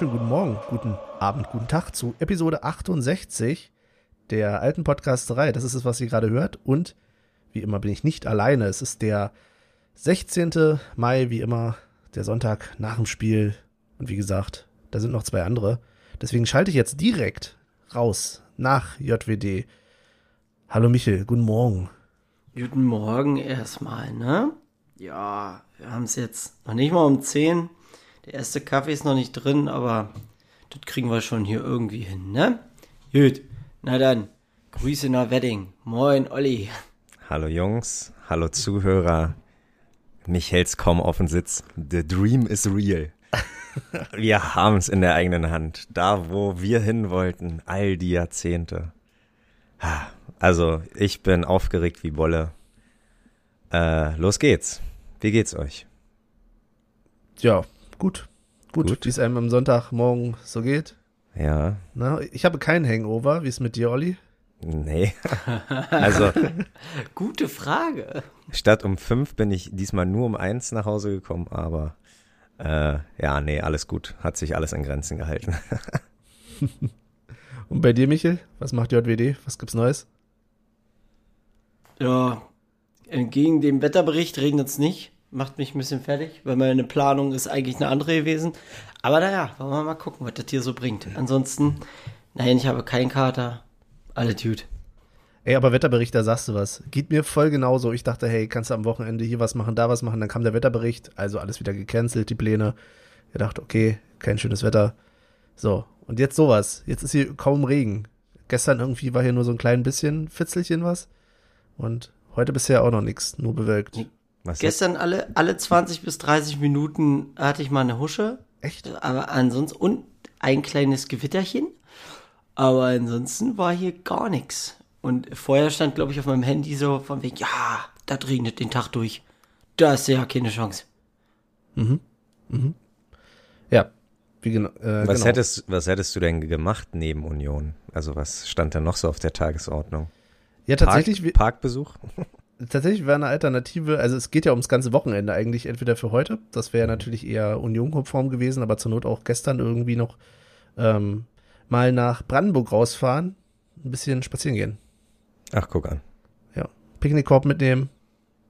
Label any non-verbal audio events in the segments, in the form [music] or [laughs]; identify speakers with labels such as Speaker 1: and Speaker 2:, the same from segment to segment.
Speaker 1: wunderschönen guten Morgen, guten Abend, guten Tag zu Episode 68 der alten Podcasterei. Das ist es, was ihr gerade hört. Und wie immer bin ich nicht alleine. Es ist der 16. Mai, wie immer, der Sonntag nach dem Spiel. Und wie gesagt, da sind noch zwei andere. Deswegen schalte ich jetzt direkt raus nach JWD. Hallo Michel, guten Morgen.
Speaker 2: Guten Morgen erstmal, ne? Ja, wir haben es jetzt noch nicht mal um 10. Der erste Kaffee ist noch nicht drin, aber das kriegen wir schon hier irgendwie hin, ne? Gut, na dann, Grüße nach Wedding. Moin, Olli.
Speaker 3: Hallo Jungs, hallo Zuhörer. Mich hält's kaum auf den Sitz. The dream is real. [laughs] wir haben's in der eigenen Hand. Da, wo wir hin wollten, all die Jahrzehnte. Also, ich bin aufgeregt wie Bolle. Äh, los geht's. Wie geht's euch?
Speaker 1: Ja, gut. Gut, gut. wie es einem am Sonntagmorgen so geht.
Speaker 3: Ja.
Speaker 1: Na, ich habe keinen Hangover. Wie ist mit dir, Olli?
Speaker 3: Nee. [laughs] also. [laughs]
Speaker 2: Gute Frage.
Speaker 3: Statt um fünf bin ich diesmal nur um eins nach Hause gekommen, aber äh, ja, nee, alles gut. Hat sich alles in Grenzen gehalten. [laughs]
Speaker 1: Und bei dir, Michel? Was macht JWD? Was gibt's Neues?
Speaker 2: Ja, entgegen dem Wetterbericht regnet es nicht macht mich ein bisschen fertig, weil meine Planung ist eigentlich eine andere gewesen. Aber naja, wollen wir mal gucken, was das hier so bringt. Ansonsten, nein, ich habe keinen Kater. Alle Dude.
Speaker 1: Ey, aber Wetterbericht, da sagst du was. Geht mir voll genauso. Ich dachte, hey, kannst du am Wochenende hier was machen, da was machen. Dann kam der Wetterbericht, also alles wieder gecancelt, die Pläne. Ich dachte, okay, kein schönes Wetter. So, und jetzt sowas. Jetzt ist hier kaum Regen. Gestern irgendwie war hier nur so ein klein bisschen Fitzelchen was. Und heute bisher auch noch nichts, nur bewölkt.
Speaker 2: Was Gestern alle, alle 20 bis 30 Minuten hatte ich mal eine Husche.
Speaker 1: Echt?
Speaker 2: Aber ansonsten, und ein kleines Gewitterchen. Aber ansonsten war hier gar nichts. Und vorher stand, glaube ich, auf meinem Handy so von wegen, ja, da regnet den Tag durch. Da ist ja keine Chance.
Speaker 1: Mhm. Mhm. Ja.
Speaker 3: Wie gena äh, was, genau. hättest, was hättest du denn gemacht neben Union? Also was stand da noch so auf der Tagesordnung?
Speaker 1: Ja, tatsächlich.
Speaker 3: Park, Parkbesuch? [laughs]
Speaker 1: tatsächlich wäre eine Alternative, also es geht ja ums ganze Wochenende eigentlich, entweder für heute, das wäre natürlich eher Union-konform gewesen, aber zur Not auch gestern irgendwie noch ähm, mal nach Brandenburg rausfahren, ein bisschen spazieren gehen.
Speaker 3: Ach, guck an.
Speaker 1: Ja, Picknickkorb mitnehmen,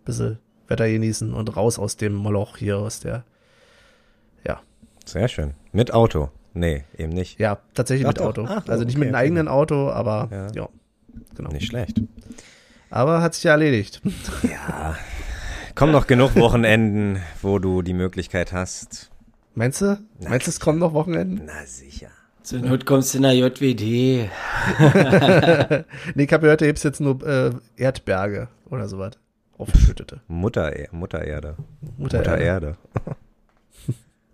Speaker 1: bisschen Wetter genießen und raus aus dem Moloch hier, aus der, ja.
Speaker 3: Sehr schön. Mit Auto? Nee, eben nicht.
Speaker 1: Ja, tatsächlich Ach, mit Auto. Ach, also nicht okay, mit einem eigenen Auto, aber ja. ja,
Speaker 3: genau. Nicht schlecht.
Speaker 1: Aber hat sich ja erledigt.
Speaker 3: Ja. Kommen noch genug Wochenenden, wo du die Möglichkeit hast.
Speaker 1: Meinst du? Na, Meinst du, es kommen noch Wochenenden?
Speaker 3: Na sicher.
Speaker 2: Zur Not kommst du in der JWD. [laughs]
Speaker 1: nee, ich habe gehört, du hebst jetzt nur äh, Erdberge oder sowas. Aufgeschüttete.
Speaker 3: Mutter, Muttererde. Mutter, Mutter Erde. [laughs]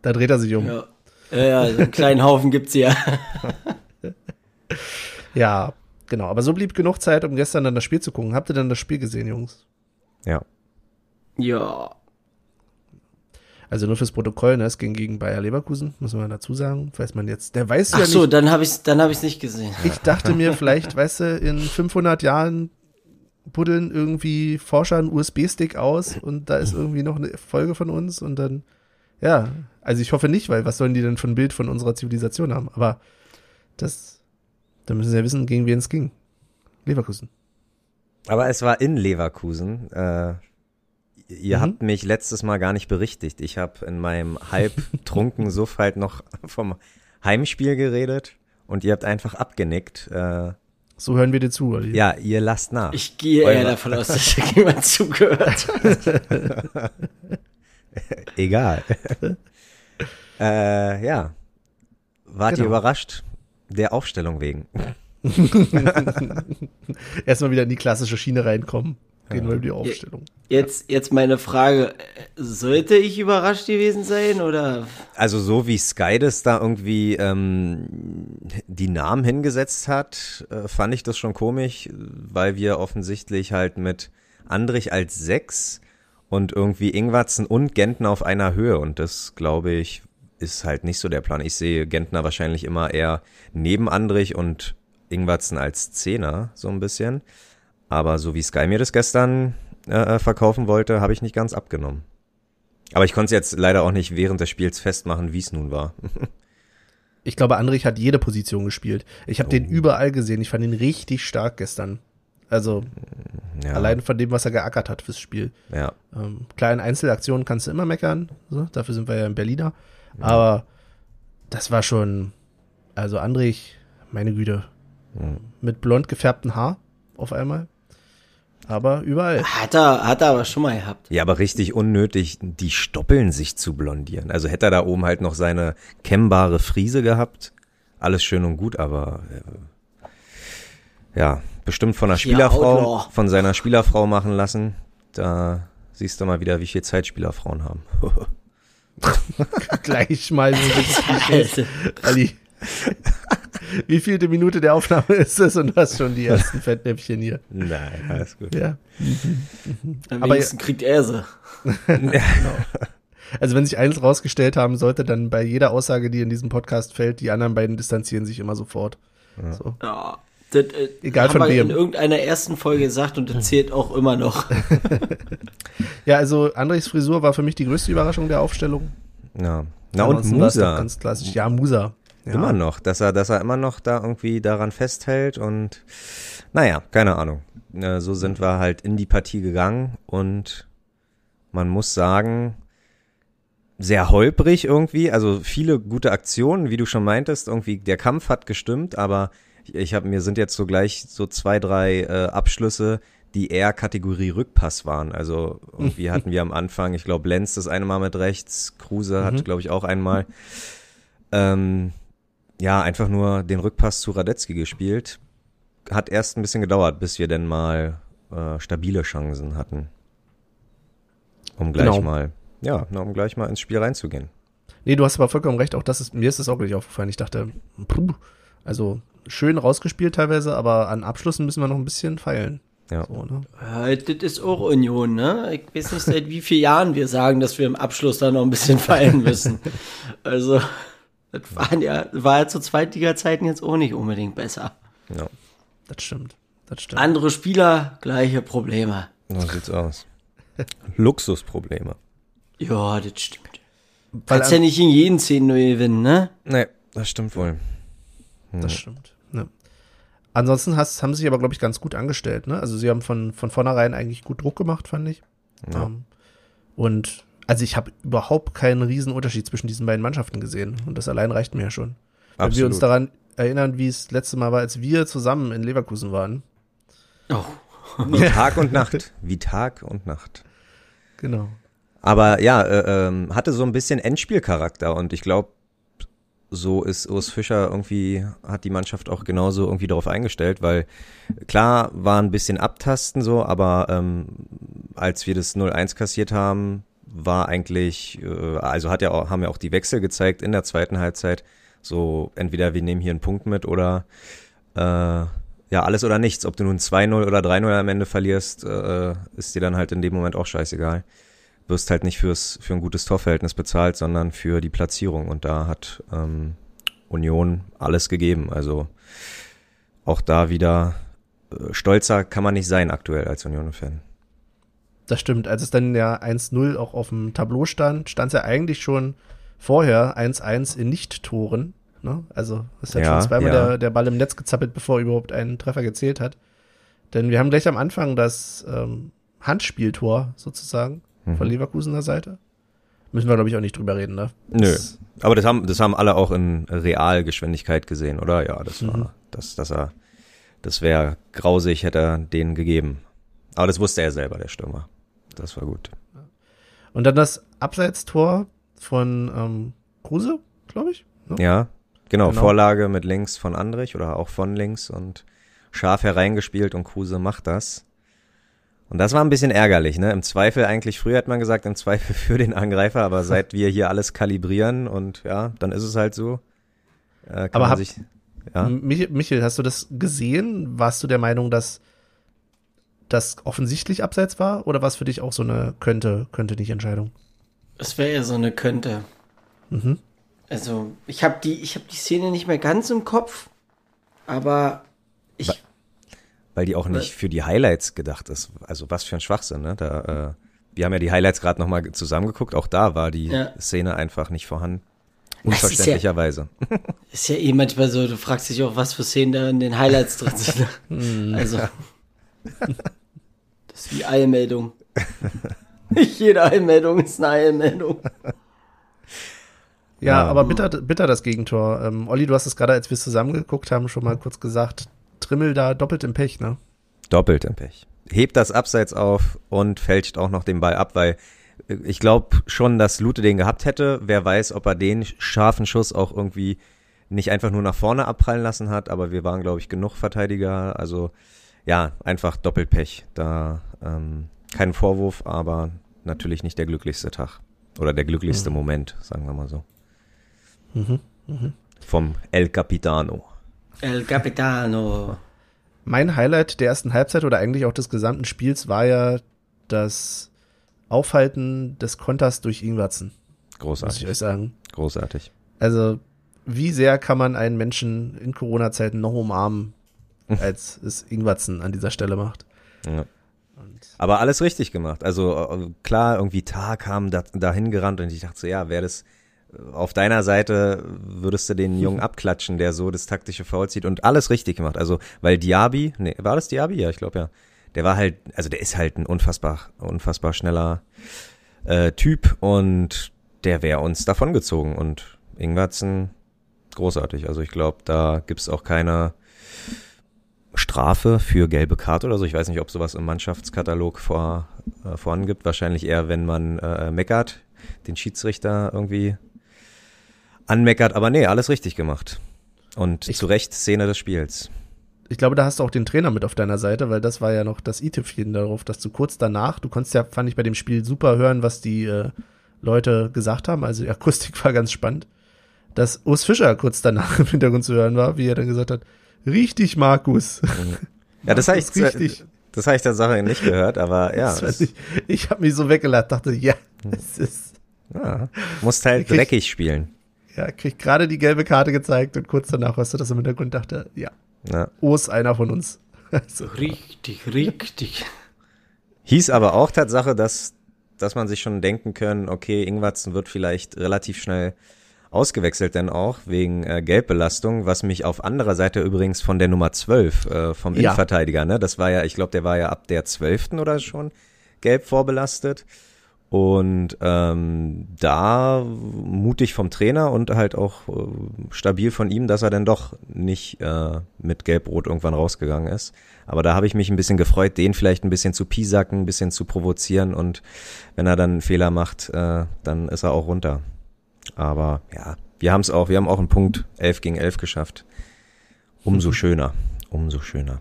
Speaker 1: da dreht er sich um.
Speaker 2: Ja, ja, so einen kleinen Haufen gibt's hier. [laughs]
Speaker 1: ja, Genau, aber so blieb genug Zeit, um gestern dann das Spiel zu gucken. Habt ihr dann das Spiel gesehen, Jungs?
Speaker 3: Ja.
Speaker 2: Ja.
Speaker 1: Also nur fürs Protokoll, ne? Es ging gegen Bayer Leverkusen, muss man dazu sagen. Weiß man jetzt, der weiß
Speaker 2: Ach
Speaker 1: ja
Speaker 2: nicht. Ach so, dann habe ich dann habe ich nicht gesehen.
Speaker 1: Ich dachte mir vielleicht, weißt du, in 500 Jahren buddeln irgendwie Forscher einen USB-Stick aus und da ist irgendwie noch eine Folge von uns und dann, ja, also ich hoffe nicht, weil was sollen die denn für ein Bild von unserer Zivilisation haben? Aber das dann müssen sie ja wissen, gegen wen es ging. Leverkusen.
Speaker 3: Aber es war in Leverkusen. Äh, ihr mhm. habt mich letztes Mal gar nicht berichtigt. Ich habe in meinem halbtrunken [laughs] Suff halt noch vom Heimspiel geredet und ihr habt einfach abgenickt. Äh,
Speaker 1: so hören wir dir zu, Olli.
Speaker 3: Ja, ihr lasst nach.
Speaker 2: Ich gehe eher davon aus, dass jemand zugehört hat. [laughs] [laughs]
Speaker 3: Egal. äh, ja. Wart genau. ihr überrascht? Der Aufstellung wegen. [laughs]
Speaker 1: Erstmal wieder in die klassische Schiene reinkommen. Gehen wir über die Aufstellung.
Speaker 2: Jetzt, jetzt meine Frage. Sollte ich überrascht gewesen sein oder?
Speaker 3: Also so wie Sky das da irgendwie ähm, die Namen hingesetzt hat, äh, fand ich das schon komisch, weil wir offensichtlich halt mit Andrich als sechs und irgendwie Ingwatzen und Genten auf einer Höhe und das glaube ich ist halt nicht so der Plan. Ich sehe Gentner wahrscheinlich immer eher neben Andrich und Ingwatzen als Zehner, so ein bisschen. Aber so wie Sky mir das gestern äh, verkaufen wollte, habe ich nicht ganz abgenommen. Aber ich konnte es jetzt leider auch nicht während des Spiels festmachen, wie es nun war. [laughs]
Speaker 1: Ich glaube, Andrich hat jede Position gespielt. Ich habe den
Speaker 3: Oh.
Speaker 1: überall gesehen. Ich fand ihn richtig stark gestern. Also
Speaker 3: Ja,
Speaker 1: allein von dem, was er geackert hat fürs Spiel.
Speaker 3: ja.
Speaker 1: Ähm, klar, in Einzelaktionen kannst du immer meckern. So, dafür sind wir ja in Berliner. Aber das war schon, also Andrich, meine Güte,
Speaker 3: Mhm.
Speaker 1: mit blond gefärbtem Haar auf einmal. Aber überall.
Speaker 2: Hat er, hat er aber schon mal gehabt.
Speaker 3: Ja, aber richtig unnötig, die Stoppeln sich zu blondieren. Also hätte er da oben halt noch seine kemmbare Friese gehabt. Alles schön und gut, aber äh, ja, bestimmt von einer Spielerfrau, von seiner Spielerfrau machen lassen. Da siehst du mal wieder, wie viel Zeit Spielerfrauen haben. [laughs] [laughs]
Speaker 1: Gleich mal so. [laughs] Ali. [laughs] Wie vielte Minute der Aufnahme ist es und du hast schon die ersten Fettnäpfchen hier.
Speaker 3: Nein, alles gut.
Speaker 1: Ja.
Speaker 2: Am
Speaker 1: Aber-
Speaker 2: wenigsten kriegt er sie.
Speaker 1: Also wenn sich eins rausgestellt haben sollte, dann bei jeder Aussage, die in diesem Podcast fällt, die anderen beiden distanzieren sich immer sofort. So.
Speaker 2: Ja. Das, äh,
Speaker 1: Egal
Speaker 2: haben
Speaker 1: von
Speaker 2: wir
Speaker 1: wem.
Speaker 2: in irgendeiner ersten Folge gesagt und das zählt auch immer noch. [laughs]
Speaker 1: Ja, also Andres Frisur war für mich die größte Überraschung der Aufstellung.
Speaker 3: Ja. Na und Musa.
Speaker 1: Ganz klassisch. Ja, Musa. Ja.
Speaker 3: Immer noch, dass er, dass er immer noch da irgendwie daran festhält und naja, keine Ahnung. Äh, So sind wir halt in die Partie gegangen und man muss sagen, sehr holprig irgendwie, also viele gute Aktionen, wie du schon meintest, irgendwie der Kampf hat gestimmt, aber ich, habe mir sind jetzt so gleich so zwei, drei äh, Abschlüsse, die eher Kategorie Rückpass waren. Also irgendwie hatten wir am Anfang, ich glaube, Lenz das eine Mal mit rechts, Kruse hat, glaube ich, auch einmal. Ähm, ja, einfach nur den Rückpass zu Radetzky gespielt. Hat erst ein bisschen gedauert, bis wir denn mal äh, stabile Chancen hatten. Um gleich
Speaker 1: Genau.
Speaker 3: mal, ja, um gleich mal ins Spiel reinzugehen.
Speaker 1: Nee, du hast aber vollkommen recht. Auch das ist, mir ist das auch gleich aufgefallen. Ich dachte, puh, also schön rausgespielt teilweise, aber an Abschlüssen müssen wir noch ein bisschen feilen.
Speaker 3: Ja.
Speaker 1: So, ne?
Speaker 2: Ja, das ist auch Union, ne? Ich weiß nicht, seit wie vielen Jahren wir sagen, dass wir im Abschluss da noch ein bisschen feilen müssen. [laughs] Also, das waren ja, war ja zu Zweitliga-Zeiten jetzt auch nicht unbedingt besser.
Speaker 3: Ja,
Speaker 1: Das stimmt. Das stimmt.
Speaker 2: Andere Spieler, gleiche Probleme.
Speaker 3: so sieht's aus. Luxusprobleme.
Speaker 2: Ja, das stimmt.
Speaker 1: Weil
Speaker 2: Kannst ja nicht in jeden 10-0 gewinnen, ne?
Speaker 3: Nee, das stimmt wohl.
Speaker 1: Das stimmt. Ansonsten hast, haben sie sich aber, glaube ich, ganz gut angestellt. Ne? Also sie haben von, von vornherein eigentlich gut Druck gemacht, fand ich.
Speaker 3: Ja.
Speaker 1: Ähm, und also ich habe überhaupt keinen riesen Unterschied zwischen diesen beiden Mannschaften gesehen. Und das allein reicht mir ja schon. Wenn wir uns
Speaker 3: Absolut.
Speaker 1: daran erinnern, wie es letzte Mal war, als wir zusammen in Leverkusen waren.
Speaker 2: Oh. [laughs]
Speaker 3: Wie Tag und Nacht. Wie Tag und Nacht.
Speaker 1: Genau.
Speaker 3: Aber ja, äh, ähm, hatte so ein bisschen Endspielcharakter und ich glaube, so ist Urs Fischer irgendwie, hat die Mannschaft auch genauso irgendwie darauf eingestellt, weil klar war ein bisschen abtasten so, aber ähm, als wir das 0-1 kassiert haben, war eigentlich, äh, also hat ja auch, haben ja auch die Wechsel gezeigt in der zweiten Halbzeit, so entweder wir nehmen hier einen Punkt mit oder äh, ja, alles oder nichts. Ob du nun 2-0 oder 3-0 am Ende verlierst, äh, ist dir dann halt in dem Moment auch scheißegal wirst halt nicht fürs für ein gutes Torverhältnis bezahlt, sondern für die Platzierung. Und da hat ähm, Union alles gegeben. Also auch da wieder äh, stolzer kann man nicht sein aktuell als Union-Fan.
Speaker 1: Das stimmt. Als es dann ja 1-0 auch auf dem Tableau stand, stand es ja eigentlich schon vorher 1-1 in Nicht-Toren. Ne? Also es hat
Speaker 3: Ja,
Speaker 1: schon zweimal
Speaker 3: ja.
Speaker 1: der, der Ball im Netz gezappelt, bevor überhaupt ein Treffer gezählt hat. Denn wir haben gleich am Anfang das ähm, Handspieltor sozusagen
Speaker 3: Mhm.
Speaker 1: von Leverkusener Seite. Müssen wir, glaube ich, auch nicht drüber reden, ne?
Speaker 3: Nö. Aber das haben, das haben alle auch in Realgeschwindigkeit gesehen, oder? Ja, das war,
Speaker 1: Mhm.
Speaker 3: das, das er, das wäre grausig, hätte er denen gegeben. Aber das wusste er selber, der Stürmer. Das war gut.
Speaker 1: Und dann das Abseitstor von ähm, Kruse, glaube ich. Ne?
Speaker 3: Ja, genau,
Speaker 1: Genau.
Speaker 3: Vorlage mit links von Andrich oder auch von links und scharf hereingespielt und Kruse macht das. Und das war ein bisschen ärgerlich, ne? Im Zweifel eigentlich, früher hat man gesagt, im Zweifel [laughs] für den Angreifer, aber seit wir hier alles kalibrieren und ja, dann ist es halt so. Äh, kann
Speaker 1: Aber
Speaker 3: man
Speaker 1: hab-
Speaker 3: sich, ja.
Speaker 1: Mich, Michael, hast du das gesehen? Warst du der Meinung, dass das offensichtlich abseits war? Oder war es für dich auch so eine könnte, könnte nicht Entscheidung?
Speaker 2: Das wäre ja so eine Könnte.
Speaker 1: Mhm.
Speaker 2: Also, ich habe die, ich habe die Szene nicht mehr ganz im Kopf, aber ich,
Speaker 3: weil die auch nicht für die Highlights gedacht ist. Also was für ein Schwachsinn, ne? Da, äh, wir haben ja die Highlights gerade nochmal zusammengeguckt, auch da war die
Speaker 2: Ja.
Speaker 3: Szene einfach nicht vorhanden. Unverständlicherweise. [laughs]
Speaker 2: Ist ja eh manchmal so, du fragst dich auch, was für Szenen da in den Highlights drin sind. [laughs] also. [laughs] Das ist wie Eilmeldung. Nicht jede Eilmeldung ist eine Eilmeldung.
Speaker 1: Ja,
Speaker 3: Ja.
Speaker 1: aber bitter, bitter das Gegentor. Ähm, Olli, du hast es gerade, als wir es zusammengeguckt haben, schon mal kurz gesagt. Trimmel da doppelt im Pech, ne?
Speaker 3: Doppelt im Pech. Hebt das Abseits auf und fälscht auch noch den Ball ab, weil äh, ich glaube schon, dass Lute den gehabt hätte. Wer weiß, ob er den scharfen Schuss auch irgendwie nicht einfach nur nach vorne abprallen lassen hat, aber wir waren, glaube ich, genug Verteidiger. Also ja, einfach doppelt Pech. Da ähm, kein Vorwurf, aber natürlich nicht der glücklichste Tag. Oder der glücklichste Moment, sagen wir mal so. Vom El Capitano.
Speaker 2: El Capitano.
Speaker 1: Mein Highlight der ersten Halbzeit oder eigentlich auch des gesamten Spiels war ja das Aufhalten des Konters durch Ingwertsen, muss ich
Speaker 3: Großartig.
Speaker 1: euch sagen.
Speaker 3: Großartig.
Speaker 1: Also, wie sehr kann man einen Menschen in Corona-Zeiten noch umarmen, [laughs] als es Ingwertsen an dieser Stelle macht?
Speaker 3: Ja. Aber alles richtig gemacht. Also äh, klar, irgendwie Tag kam da, dahin gerannt und ich dachte so, ja, wäre das auf deiner Seite, würdest du den [laughs] Jungen abklatschen, der so das taktische Foul zieht und alles richtig gemacht. Also, weil Diaby, nee, war das Diaby? Ja, ich glaube ja. Der war halt, also der ist halt ein unfassbar, unfassbar schneller äh, Typ und der wäre uns davongezogen und Ingwertsen großartig. Also ich glaube, da gibt's auch keine Strafe für gelbe Karte oder so. Ich weiß nicht, ob sowas im Mannschaftskatalog vor, äh, vorangibt. Wahrscheinlich eher, wenn man äh, meckert, den Schiedsrichter irgendwie anmeckert. Aber nee, alles richtig gemacht. Und
Speaker 1: Ich-
Speaker 3: zu Recht Szene des Spiels.
Speaker 1: Ich glaube, da hast du auch den Trainer mit auf deiner Seite, weil das war ja noch das i-Tüpfchen darauf, dass du kurz danach, du konntest ja, fand ich bei dem Spiel super hören, was die äh, Leute gesagt haben. Also die Akustik [laughs] war ganz spannend. Dass Urs Fischer kurz danach im Hintergrund zu hören war, wie er dann gesagt hat, richtig, Markus. [laughs]
Speaker 3: Ja, das habe ich,
Speaker 1: richtig.
Speaker 3: das habe ich tatsächlich nicht gehört, aber ja,
Speaker 1: nicht, ich habe mich so weggelacht, dachte, ja, es ist,
Speaker 3: ja musst halt dreckig spielen.
Speaker 1: Ja, krieg gerade die gelbe Karte gezeigt und kurz danach hörst du das im Hintergrund, dachte, ja,
Speaker 3: Ja.
Speaker 1: Urs einer von uns. [laughs] Also,
Speaker 2: Richtig, richtig.
Speaker 3: Hieß aber auch Tatsache, dass, dass man sich schon denken können, okay, Ingwatzen wird vielleicht relativ schnell ausgewechselt denn auch wegen äh, Gelbbelastung, was mich auf anderer Seite übrigens von der Nummer 12 äh, vom
Speaker 1: Ja.
Speaker 3: Innenverteidiger, ne, das war ja, ich glaube, der war ja ab der 12. oder schon gelb vorbelastet. Und ähm, da mutig vom Trainer und halt auch äh, stabil von ihm, dass er dann doch nicht äh, mit Gelb-Rot irgendwann rausgegangen ist. Aber da habe ich mich ein bisschen gefreut, den vielleicht ein bisschen zu piesacken, ein bisschen zu provozieren und wenn er dann einen Fehler macht, äh, dann ist er auch runter. Aber ja, wir haben es auch, wir haben auch einen Punkt 11 gegen 11 geschafft. Umso [laughs] schöner, umso schöner.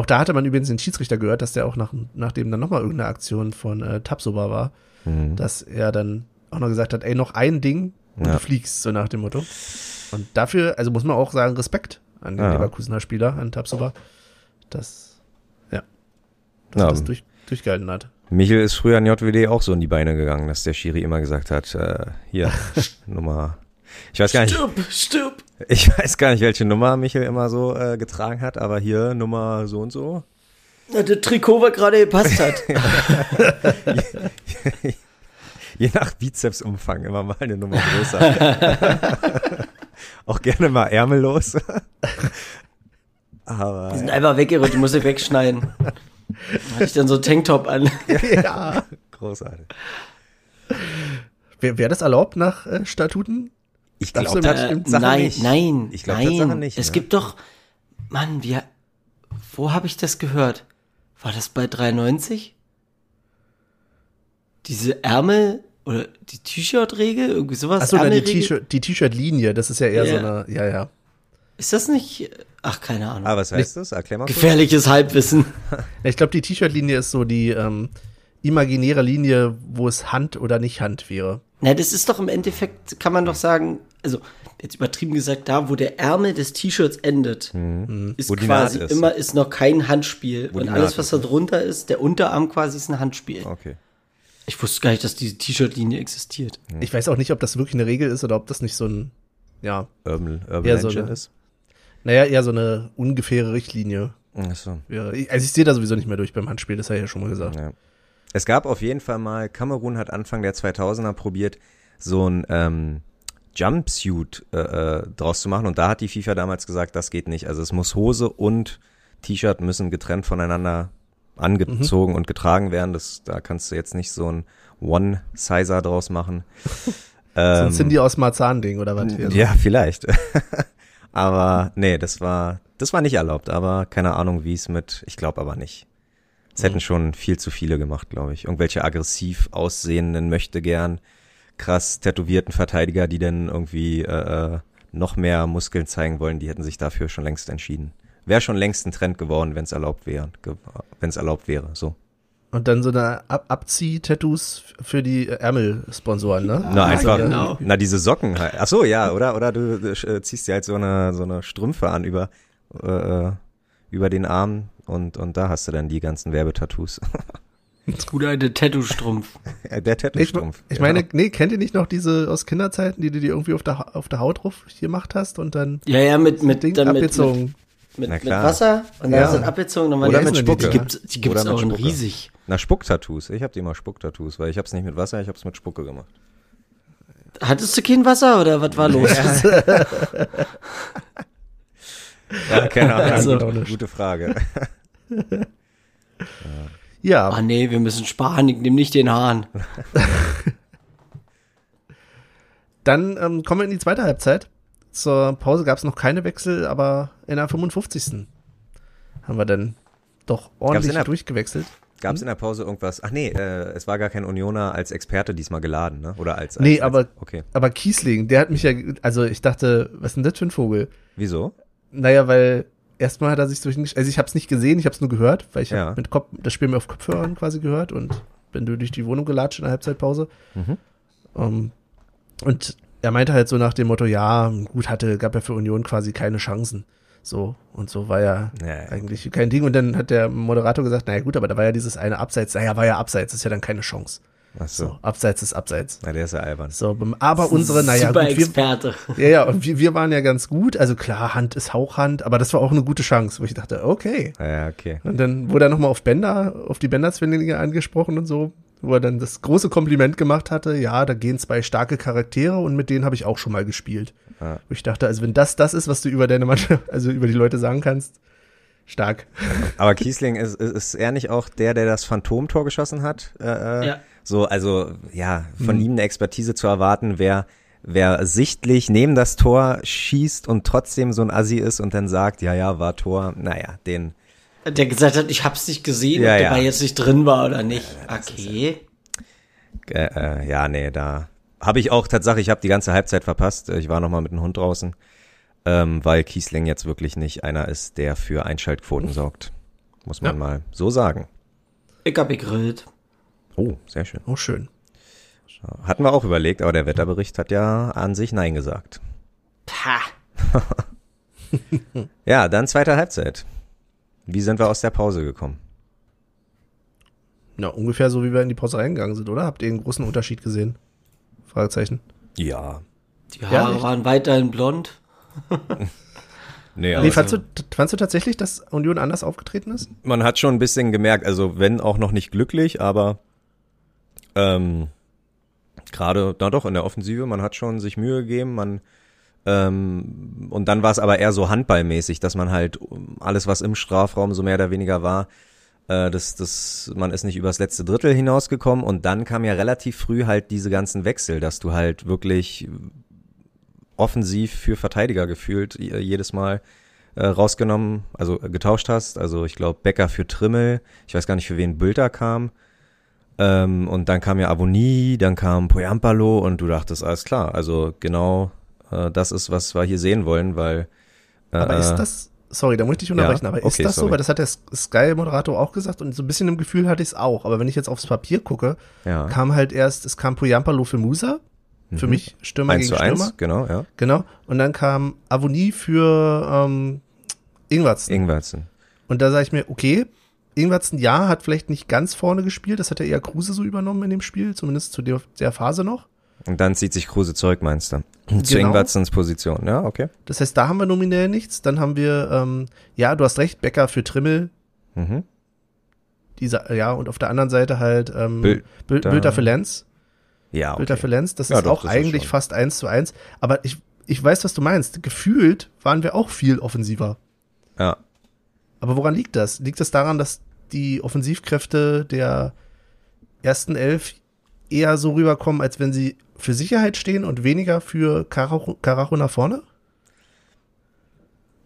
Speaker 1: Auch da hatte man übrigens den Schiedsrichter gehört, dass der auch nach, nachdem dann nochmal irgendeine Aktion von äh, Tapsoba war,
Speaker 3: Mhm.
Speaker 1: dass er dann auch noch gesagt hat, ey, noch ein Ding und
Speaker 3: Ja.
Speaker 1: du fliegst, so nach dem Motto. Und dafür, also muss man auch sagen, Respekt an den
Speaker 3: Ja.
Speaker 1: Leverkusener Spieler, an Tapsoba, dass, ja, dass
Speaker 3: Ja.
Speaker 1: er das durch, durchgehalten hat.
Speaker 3: Michel ist früher an JWD auch so in die Beine gegangen, dass der Schiri immer gesagt hat, äh, hier, [laughs] Nummer, ich weiß gar nicht,
Speaker 2: Stirb, stirb.
Speaker 3: Ich [laughs] weiß gar nicht, welche Nummer Michel immer so äh, getragen hat, aber hier Nummer so und so.
Speaker 2: Na, der Trikot, was gerade gepasst hat. [laughs] [laughs]
Speaker 3: Je nach Bizepsumfang immer mal eine Nummer größer. auch gerne mal ärmellos. aber
Speaker 2: Die sind einfach weggerutscht, muss ich wegschneiden. Hatte ich dann so Tanktop an.
Speaker 1: ja.
Speaker 3: großartig.
Speaker 1: Wäre wär das erlaubt nach äh, Statuten?
Speaker 3: Ich glaube das
Speaker 1: Äh,
Speaker 3: Tatsache
Speaker 2: nein,
Speaker 3: nicht.
Speaker 2: nein,
Speaker 3: Ich glaub
Speaker 2: nein.
Speaker 3: Tatsache nicht,
Speaker 2: Es
Speaker 3: ne?
Speaker 2: gibt doch, Mann, wir, wo habe ich das gehört? War das bei 93? Diese Ärmel oder die T-Shirt-Regel, irgendwie sowas?
Speaker 1: Achso, die T-Shirt-Linie, das ist ja eher so
Speaker 2: Ja.
Speaker 1: eine, ja, ja.
Speaker 2: Ist das nicht? Ach, keine Ahnung.
Speaker 3: Ah, was heißt das? Erklär mal kurz.
Speaker 2: Gefährliches Halbwissen. [laughs]
Speaker 1: Ich glaube, die T-Shirt-Linie ist so die ähm, imaginäre Linie, wo es Hand oder nicht Hand wäre.
Speaker 2: Na, das ist doch im Endeffekt, kann man doch sagen, also jetzt übertrieben gesagt, da wo der Ärmel des T-Shirts endet, ist
Speaker 3: Mhm. Wo die
Speaker 2: quasi
Speaker 3: ist.
Speaker 2: immer ist noch kein Handspiel.
Speaker 3: Wo
Speaker 2: Und alles, was da drunter ist, der Unterarm quasi ist ein Handspiel.
Speaker 3: Okay.
Speaker 2: Ich wusste gar nicht, dass diese T-Shirt-Linie existiert.
Speaker 1: Ich weiß auch nicht, ob das wirklich eine Regel ist oder ob das nicht so ein, ja,
Speaker 3: Urban, Urban
Speaker 1: Ja, so eine-
Speaker 3: ist.
Speaker 1: naja, eher so eine ungefähre Richtlinie
Speaker 3: Achso.
Speaker 1: wäre. Ich- Also ich sehe da sowieso nicht mehr durch beim Handspiel, das habe ich ja schon mal gesagt.
Speaker 3: Ja. Es gab auf jeden Fall mal, Kamerun hat Anfang der 2000er probiert, so ein ähm, Jumpsuit äh, äh, draus zu machen. Und da hat die FIFA damals gesagt, das geht nicht. Also es muss Hose und T-Shirt müssen getrennt voneinander angezogen mhm. und getragen werden. Das, da kannst du jetzt nicht so ein One-Sizer draus machen.
Speaker 1: ähm, [laughs] so ein Cindy aus Marzahn-Ding oder was?
Speaker 3: Ja, vielleicht. [laughs] aber nee, das war, das war nicht erlaubt. Aber keine Ahnung, wie es mit, ich glaube aber nicht. Es mhm. hätten schon viel zu viele gemacht, glaube ich. Irgendwelche aggressiv aussehenden möchte gern krass tätowierten Verteidiger, die dann irgendwie äh, äh, noch mehr Muskeln zeigen wollen, die hätten sich dafür schon längst entschieden. Wäre schon längst ein Trend geworden, wenn es erlaubt wäre, wenn es erlaubt wäre, so.
Speaker 1: Und dann so eine Ab Abzieh-Tattoos für die Ärmelsponsoren, ne?
Speaker 3: Na, einfach, genau. na, diese Socken halt. Ach so, ja, oder? Oder du, du äh, ziehst dir halt so eine, so eine Strümpfe an über, äh, über den Arm und, und da hast du dann die ganzen Werbetattoos. [laughs]
Speaker 2: Das gute alte Tattoo-Strumpf. [laughs]
Speaker 3: der Tattoo-Strumpf.
Speaker 1: Ich, ich meine, nee, kennt ihr nicht noch diese aus Kinderzeiten, die du dir irgendwie auf der, auf der Haut drauf gemacht hast und dann.
Speaker 2: Ja, ja, mit, mit,
Speaker 1: Ding dann abgezogen.
Speaker 2: Mit, mit, mit Wasser und dann ja. ist dann abgezogen, dann
Speaker 3: waren Oder die mit Spucke.
Speaker 2: Die gibt's, die gibt's auch in riesig.
Speaker 3: Na, Spucktattoos. Ich hab die mal Spucktattoos, weil ich hab's nicht mit Wasser, ich hab's mit Spucke gemacht.
Speaker 2: Hattest du kein Wasser oder was war los?
Speaker 3: ja, [laughs] keine Ahnung. Also, gute Frage. [laughs]
Speaker 2: ja. Ja. Ah nee, wir müssen sparen, ich nehme nicht den Hahn. [laughs]
Speaker 1: Dann ähm, kommen wir in die zweite Halbzeit. Zur Pause gab es noch keine Wechsel, aber in der 55. haben wir dann doch ordentlich der, durchgewechselt.
Speaker 3: Gab es hm? in der Pause irgendwas? Ach nee, äh, es war gar kein Unioner als Experte diesmal geladen, ne? Oder als, als
Speaker 1: Nee, aber, okay. aber Kiesling, der hat mich ja, also ich dachte, was ist denn das für ein Vogel?
Speaker 3: Wieso?
Speaker 1: Naja, weil erstmal hat er sich durch also ich habe es nicht gesehen, ich habe es nur gehört, weil ich ja. mit Kopf, das Spiel mir auf Kopfhörern quasi gehört und bin durch die Wohnung gelatscht in der Halbzeitpause. Mhm. Um, ähm, und er meinte halt so nach dem Motto, ja, gut, hatte, gab ja für Union quasi keine Chancen. So, und so war ja, ja, ja, eigentlich kein Ding. Und dann hat der Moderator gesagt, naja gut, aber da war ja dieses eine Abseits, naja, war ja Abseits, ist ja dann keine Chance. Ach so. so. Abseits ist Abseits.
Speaker 3: Na, der ist ja albern.
Speaker 1: So, aber unsere, naja,
Speaker 2: Super gut, Experte.
Speaker 1: Wir, ja, ja, und wir, wir waren ja ganz gut. Also klar, Hand ist Hauchhand, aber das war auch eine gute Chance, wo ich dachte, okay.
Speaker 3: Ja, okay.
Speaker 1: Und dann wurde er nochmal auf Bänder, auf die Bänder-Zwillinge angesprochen und so, wo er dann das große Kompliment gemacht hatte, ja, da gehen zwei starke Charaktere und mit denen habe ich auch schon mal gespielt. Ja. Wo ich dachte, also wenn das das ist, was du über deine Mannschaft, [laughs] also über die Leute sagen kannst, stark.
Speaker 3: Aber Kiesling ist, ist er nicht auch der, der das Phantomtor geschossen hat? Äh, äh? ja. So, also ja, von mhm. ihm eine Expertise zu erwarten, wer wer sichtlich neben das Tor schießt und trotzdem so ein Assi ist und dann sagt, ja, ja, war Tor, naja, den.
Speaker 2: Der gesagt hat, ich hab's nicht gesehen, ja, ob der ja. jetzt nicht drin war oder nicht. okay.
Speaker 3: Ja, äh, ja, nee, da habe ich auch tatsächlich, ich habe die ganze Halbzeit verpasst. Ich war noch mal mit dem Hund draußen, ähm, weil Kiesling jetzt wirklich nicht einer ist, der für Einschaltquoten sorgt. Muss man ja. mal so sagen.
Speaker 2: Ich hab gegrillt.
Speaker 3: Oh, sehr schön.
Speaker 1: Oh, schön.
Speaker 3: Hatten wir auch überlegt, aber der Wetterbericht hat ja an sich Nein gesagt.
Speaker 2: Ha. [laughs]
Speaker 3: ja, dann zweite Halbzeit. Wie sind wir aus der Pause gekommen?
Speaker 1: Na, ungefähr so, wie wir in die Pause reingegangen sind, oder? Habt ihr einen großen Unterschied gesehen? Fragezeichen.
Speaker 3: Ja.
Speaker 2: Die Haare ja, waren weiterhin blond. [laughs]
Speaker 1: Nee, nee fandst, du, fandst du tatsächlich, dass Union anders aufgetreten ist?
Speaker 3: Man hat schon ein bisschen gemerkt, also wenn auch noch nicht glücklich, aber ähm, gerade, na doch, in der Offensive, man hat schon sich Mühe gegeben, man ähm, und dann war es aber eher so handballmäßig, dass man halt alles, was im Strafraum so mehr oder weniger war, äh, das, das, man ist nicht übers letzte Drittel hinausgekommen und dann kam ja relativ früh halt diese ganzen Wechsel, dass du halt wirklich offensiv für Verteidiger gefühlt jedes Mal äh, rausgenommen, also getauscht hast. Also ich glaube Becker für Trimmel, ich weiß gar nicht für wen Bülter kam. Ähm, und dann kam ja Avonie, dann kam Poyampalo und du dachtest, alles klar, also genau äh, das ist, was wir hier sehen wollen, weil
Speaker 1: äh, Aber ist das, sorry, da muss ich dich unterbrechen, ja? aber ist okay, das sorry. so? Weil das hat der Sky-Moderator auch gesagt und so ein bisschen im Gefühl hatte ich es auch. Aber wenn ich jetzt aufs Papier gucke, ja. kam halt erst, es kam Poyampalo für Musa, für mhm. mich Stürmer 1 gegen zu Stürmer. 1,
Speaker 3: genau, ja.
Speaker 1: Genau. Und dann kam Avonie für ähm, Ingwertsen.
Speaker 3: Ingwertsen.
Speaker 1: Und da sage ich mir, okay, Ingwertsen, ja, hat vielleicht nicht ganz vorne gespielt, das hat er eher Kruse so übernommen in dem Spiel, zumindest zu der, der Phase noch.
Speaker 3: Und dann zieht sich Kruse zurück, meinst du? Genau. Zu Ingwertsens Position, ja, okay.
Speaker 1: Das heißt, da haben wir nominell nichts. Dann haben wir, ähm, ja, du hast recht, Becker für Trimmel. Mhm. Dieser, ja, und auf der anderen Seite halt ähm, Bild, Bilder für Lenz.
Speaker 3: Ja,
Speaker 1: Bilder
Speaker 3: okay.
Speaker 1: für Lenz. Das
Speaker 3: Ja,
Speaker 1: ist
Speaker 3: doch,
Speaker 1: auch
Speaker 3: das ist
Speaker 1: eigentlich
Speaker 3: schon.
Speaker 1: fast eins zu eins. Aber ich, ich weiß, was du meinst. Gefühlt waren wir auch viel offensiver.
Speaker 3: Ja.
Speaker 1: Aber woran liegt das? Liegt es daran, dass die Offensivkräfte der ersten elf eher so rüberkommen, als wenn sie für Sicherheit stehen und weniger für Karacho, Karacho nach vorne?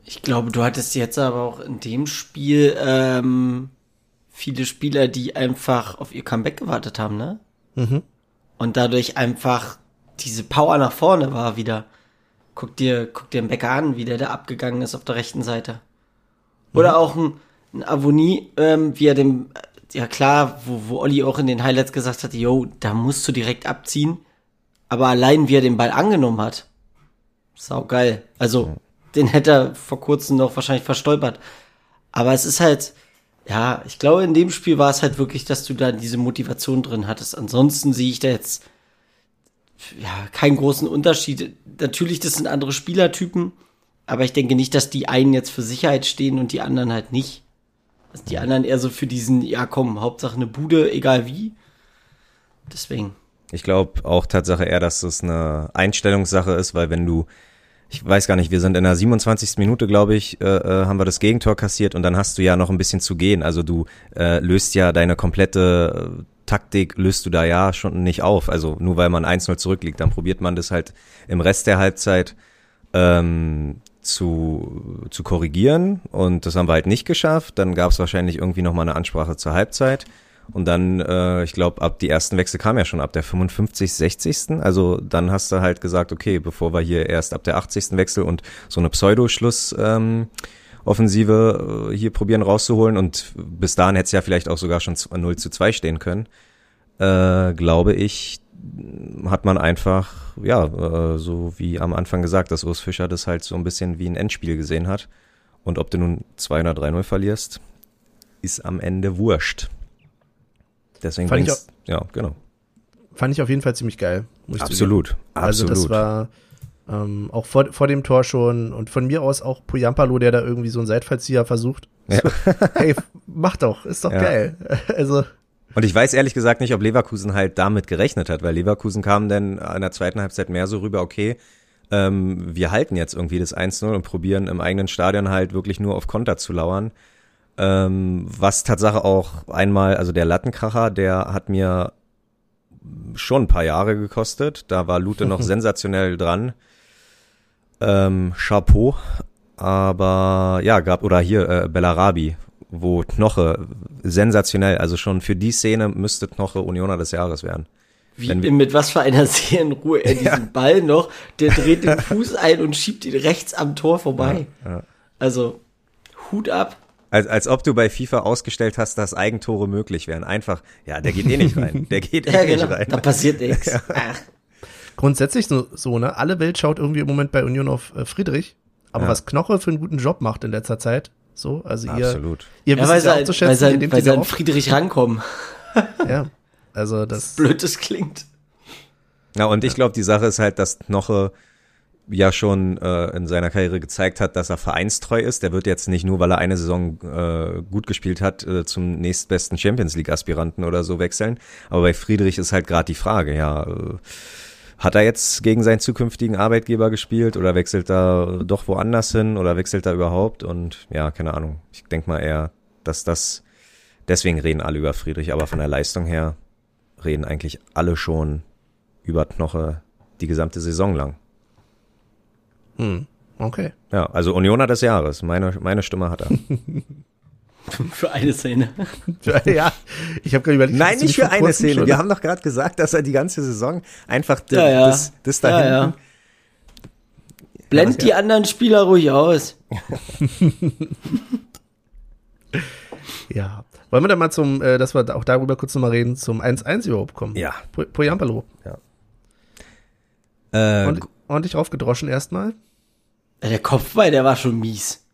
Speaker 2: Ich glaube, du hattest jetzt aber auch in dem Spiel ähm, viele Spieler, die einfach auf ihr Comeback gewartet haben, ne?
Speaker 1: Mhm.
Speaker 2: Und dadurch einfach diese Power nach vorne war wieder. Guck dir, guck dir einen Becker an, wie der da abgegangen ist auf der rechten Seite. Oder auch ein, ein Avonie, ähm, wie er dem, ja klar, wo, wo Olli auch in den Highlights gesagt hat, yo, da musst du direkt abziehen. Aber allein wie er den Ball angenommen hat, sau geil. Also, den hätte er vor kurzem noch wahrscheinlich verstolpert. Aber es ist halt, ja, ich glaube, in dem Spiel war es halt wirklich, dass du da diese Motivation drin hattest. Ansonsten sehe ich da jetzt ja keinen großen Unterschied. Natürlich, das sind andere Spielertypen, aber ich denke nicht, dass die einen jetzt für Sicherheit stehen und die anderen halt nicht. Dass die anderen eher so für diesen, ja komm, Hauptsache eine Bude, egal wie. Deswegen.
Speaker 3: Ich glaube auch Tatsache eher, dass es eine Einstellungssache ist, weil wenn du, ich weiß gar nicht, wir sind in der 27. Minute, glaube ich, äh, äh, haben wir das Gegentor kassiert und dann hast du ja noch ein bisschen zu gehen. Also du äh, löst ja deine komplette äh, Taktik, löst du da ja schon nicht auf. Also nur weil man 1-0 zurückliegt, dann probiert man das halt im Rest der Halbzeit ähm, zu, zu korrigieren und das haben wir halt nicht geschafft. Dann gab es wahrscheinlich irgendwie nochmal eine Ansprache zur Halbzeit. Und dann, äh, ich glaube, ab die ersten Wechsel kamen ja schon ab der 55., 60. Also dann hast du halt gesagt, okay, bevor wir hier erst ab der 80. Wechsel und so eine Pseudo-Schluss ähm, äh, hier probieren rauszuholen und bis dahin hätte es ja vielleicht auch sogar schon 0 zu 2 stehen können, äh, glaube ich, hat man einfach, ja, äh, so wie am Anfang gesagt, dass Urs Fischer das halt so ein bisschen wie ein Endspiel gesehen hat. Und ob du nun 2 oder 3-0 verlierst, ist am Ende wurscht. Deswegen
Speaker 1: Fand ich
Speaker 3: bringt's- ja, genau.
Speaker 1: Fand ich auf jeden Fall ziemlich geil. zugeben.
Speaker 3: Absolut.
Speaker 1: Also
Speaker 3: Absolut.
Speaker 1: das war ähm, auch vor, vor dem Tor schon und von mir aus auch Puyampalo, der da irgendwie so einen Seitfallzieher versucht.
Speaker 3: Ja.
Speaker 1: hey, mach doch, ist doch [laughs]
Speaker 3: Ja.
Speaker 1: geil. Also
Speaker 3: Und ich weiß ehrlich gesagt nicht, ob Leverkusen halt damit gerechnet hat, weil Leverkusen kam dann in der zweiten Halbzeit mehr so rüber, okay, ähm, wir halten jetzt irgendwie das 1-0 und probieren im eigenen Stadion halt wirklich nur auf Konter zu lauern. Ähm, was Tatsache auch einmal, also der Lattenkracher, der hat mir schon ein paar Jahre gekostet. Da war Lute noch [laughs] sensationell dran. Ähm, Chapeau. Aber ja, gab, oder hier äh, Bellarabi, wo Knoche sensationell, also schon für die Szene müsste Knoche Unioner des Jahres werden.
Speaker 2: Wie,
Speaker 3: Wenn wir-
Speaker 2: mit was für einer Seelenruhe er [laughs] diesen Ball noch, der dreht den Fuß ein und schiebt ihn rechts am Tor vorbei. Also, Hut ab.
Speaker 3: Als, als ob du bei FIFA ausgestellt hast, dass Eigentore möglich wären. Einfach, ja, der geht eh nicht rein. Der [laughs] geht eh
Speaker 2: Ja,
Speaker 3: nicht
Speaker 2: genau.
Speaker 3: rein.
Speaker 2: Da passiert [laughs] nichts.
Speaker 1: Grundsätzlich so, so, ne? Alle Welt schaut irgendwie im Moment bei Union auf äh, Friedrich. Aber
Speaker 3: Ja.
Speaker 1: was Knoche für einen guten Job macht in letzter Zeit, so, also ihr,
Speaker 3: Absolut.
Speaker 1: ihr
Speaker 2: Ja,
Speaker 1: wisst
Speaker 2: weil
Speaker 1: es ja auch
Speaker 2: halt-
Speaker 1: zu
Speaker 2: weil
Speaker 1: schätzen, ihr
Speaker 2: weil sie
Speaker 1: sehr
Speaker 2: an
Speaker 1: oft.
Speaker 2: Friedrich rankommen. [laughs]
Speaker 1: Ja, also das,
Speaker 2: Blöd das klingt.
Speaker 3: Ja, und ich glaube, die Sache ist halt, dass Knoche ja schon äh, in seiner Karriere gezeigt hat, dass er vereinstreu ist. Der wird jetzt nicht nur, weil er eine Saison äh, gut gespielt hat, äh, zum nächstbesten Champions League Aspiranten oder so wechseln. Aber bei Friedrich ist halt gerade die Frage, ja, äh, hat er jetzt gegen seinen zukünftigen Arbeitgeber gespielt oder wechselt er doch woanders hin oder wechselt er überhaupt? Und ja, keine Ahnung. Ich denk mal eher, dass das, deswegen reden alle über Friedrich, aber von der Leistung her reden eigentlich alle schon über Knoche die gesamte Saison lang.
Speaker 1: hm, okay.
Speaker 3: Ja, also Unioner des Jahres. Meine, meine Stimme hat er. [laughs] [laughs]
Speaker 2: Für eine Szene. [laughs]
Speaker 1: ja, ich habe gerade überlegt.
Speaker 3: Nein, nicht für eine Szene.
Speaker 1: schon-
Speaker 3: Wir haben doch gerade gesagt, dass er die ganze Saison einfach
Speaker 2: Ja, ja.
Speaker 3: das, das da
Speaker 2: Ja, ja. Blend die anderen Spieler ruhig aus. [laughs]
Speaker 1: Ja. Wollen wir dann mal zum, äh, dass wir auch darüber kurz nochmal reden, zum 1-1 überhaupt kommen?
Speaker 3: Ja.
Speaker 1: Pu- Puyampalo.
Speaker 3: Äh,
Speaker 1: Und, ordentlich aufgedroschen erstmal.
Speaker 2: Ja, Der Kopfball, der war schon mies.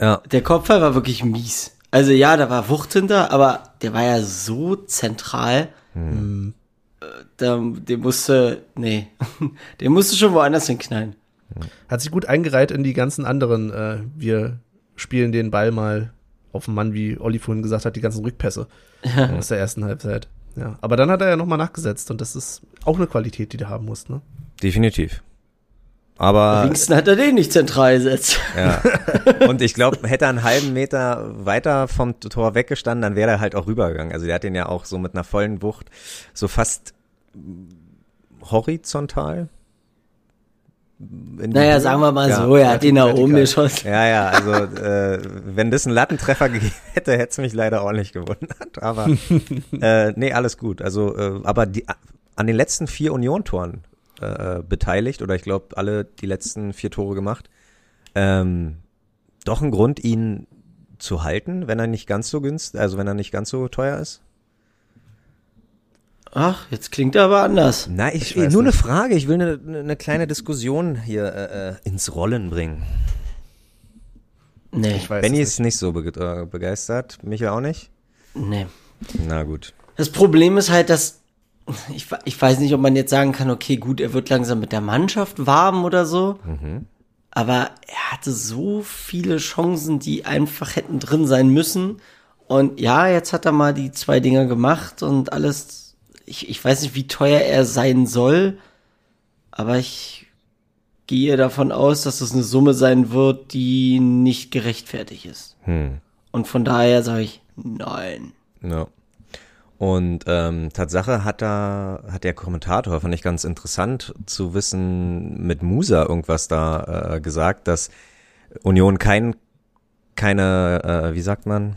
Speaker 3: Ja,
Speaker 2: Der Kopfball war wirklich mies. Also ja, da war Wucht hinter, aber der war ja so zentral.
Speaker 3: Hm.
Speaker 2: Äh, Da, der musste, nee, [laughs] der musste schon woanders hinknallen.
Speaker 1: Hat sich gut eingereiht in die ganzen anderen, äh, wir spielen den Ball mal auf den Mann, wie Olli vorhin gesagt hat, die ganzen Rückpässe aus der ersten Halbzeit. Ja, aber dann hat er ja nochmal nachgesetzt und das ist auch eine Qualität, die du haben musst, ne?
Speaker 3: Definitiv. Aber.
Speaker 2: Wenigstens hat er den nicht zentral gesetzt.
Speaker 3: Ja. [laughs] Und ich glaube, hätte er einen halben Meter weiter vom Tor weggestanden, dann wäre er halt auch rübergegangen. Also der hat den ja auch so mit einer vollen Wucht so fast horizontal.
Speaker 2: Naja, sagen wir mal ja, so, er hat ihn nach oben geschossen.
Speaker 3: Ja, ja, also äh, wenn das einen Lattentreffer [laughs] gegeben hätte, hätte es mich leider auch nicht gewundert. Aber [laughs] äh, nee, alles gut. Also, äh, aber die, an den letzten vier Union-Toren äh, beteiligt oder ich glaube alle die letzten vier Tore gemacht. Ähm, doch ein Grund, ihn zu halten, wenn er nicht ganz so günstig, also wenn er nicht ganz so teuer ist?
Speaker 2: Ach, jetzt klingt er aber anders.
Speaker 3: Na, ich, ich nur nicht. eine Frage. Ich will eine, eine kleine Diskussion hier äh, äh ins Rollen bringen.
Speaker 2: Nee, ich
Speaker 3: weiß Benny ist nicht so äh, begeistert, Michael auch nicht?
Speaker 2: Nee.
Speaker 3: Na gut.
Speaker 2: Das Problem ist halt, dass ich, ich weiß nicht, ob man jetzt sagen kann, okay, gut, er wird langsam mit der Mannschaft warm oder so. Mhm. Aber er hatte so viele Chancen, die einfach hätten drin sein müssen. Und ja, jetzt hat er mal die zwei Dinger gemacht und alles. Ich, ich weiß nicht, wie teuer er sein soll. Aber ich gehe davon aus, dass das eine Summe sein wird, die nicht gerechtfertigt ist. Hm. Und von daher sage ich nein.
Speaker 3: Ja. Und ähm, Tatsache hat da hat der Kommentator, fand ich ganz interessant zu wissen, mit Musa irgendwas da äh, gesagt, dass Union kein keine, äh, wie sagt man?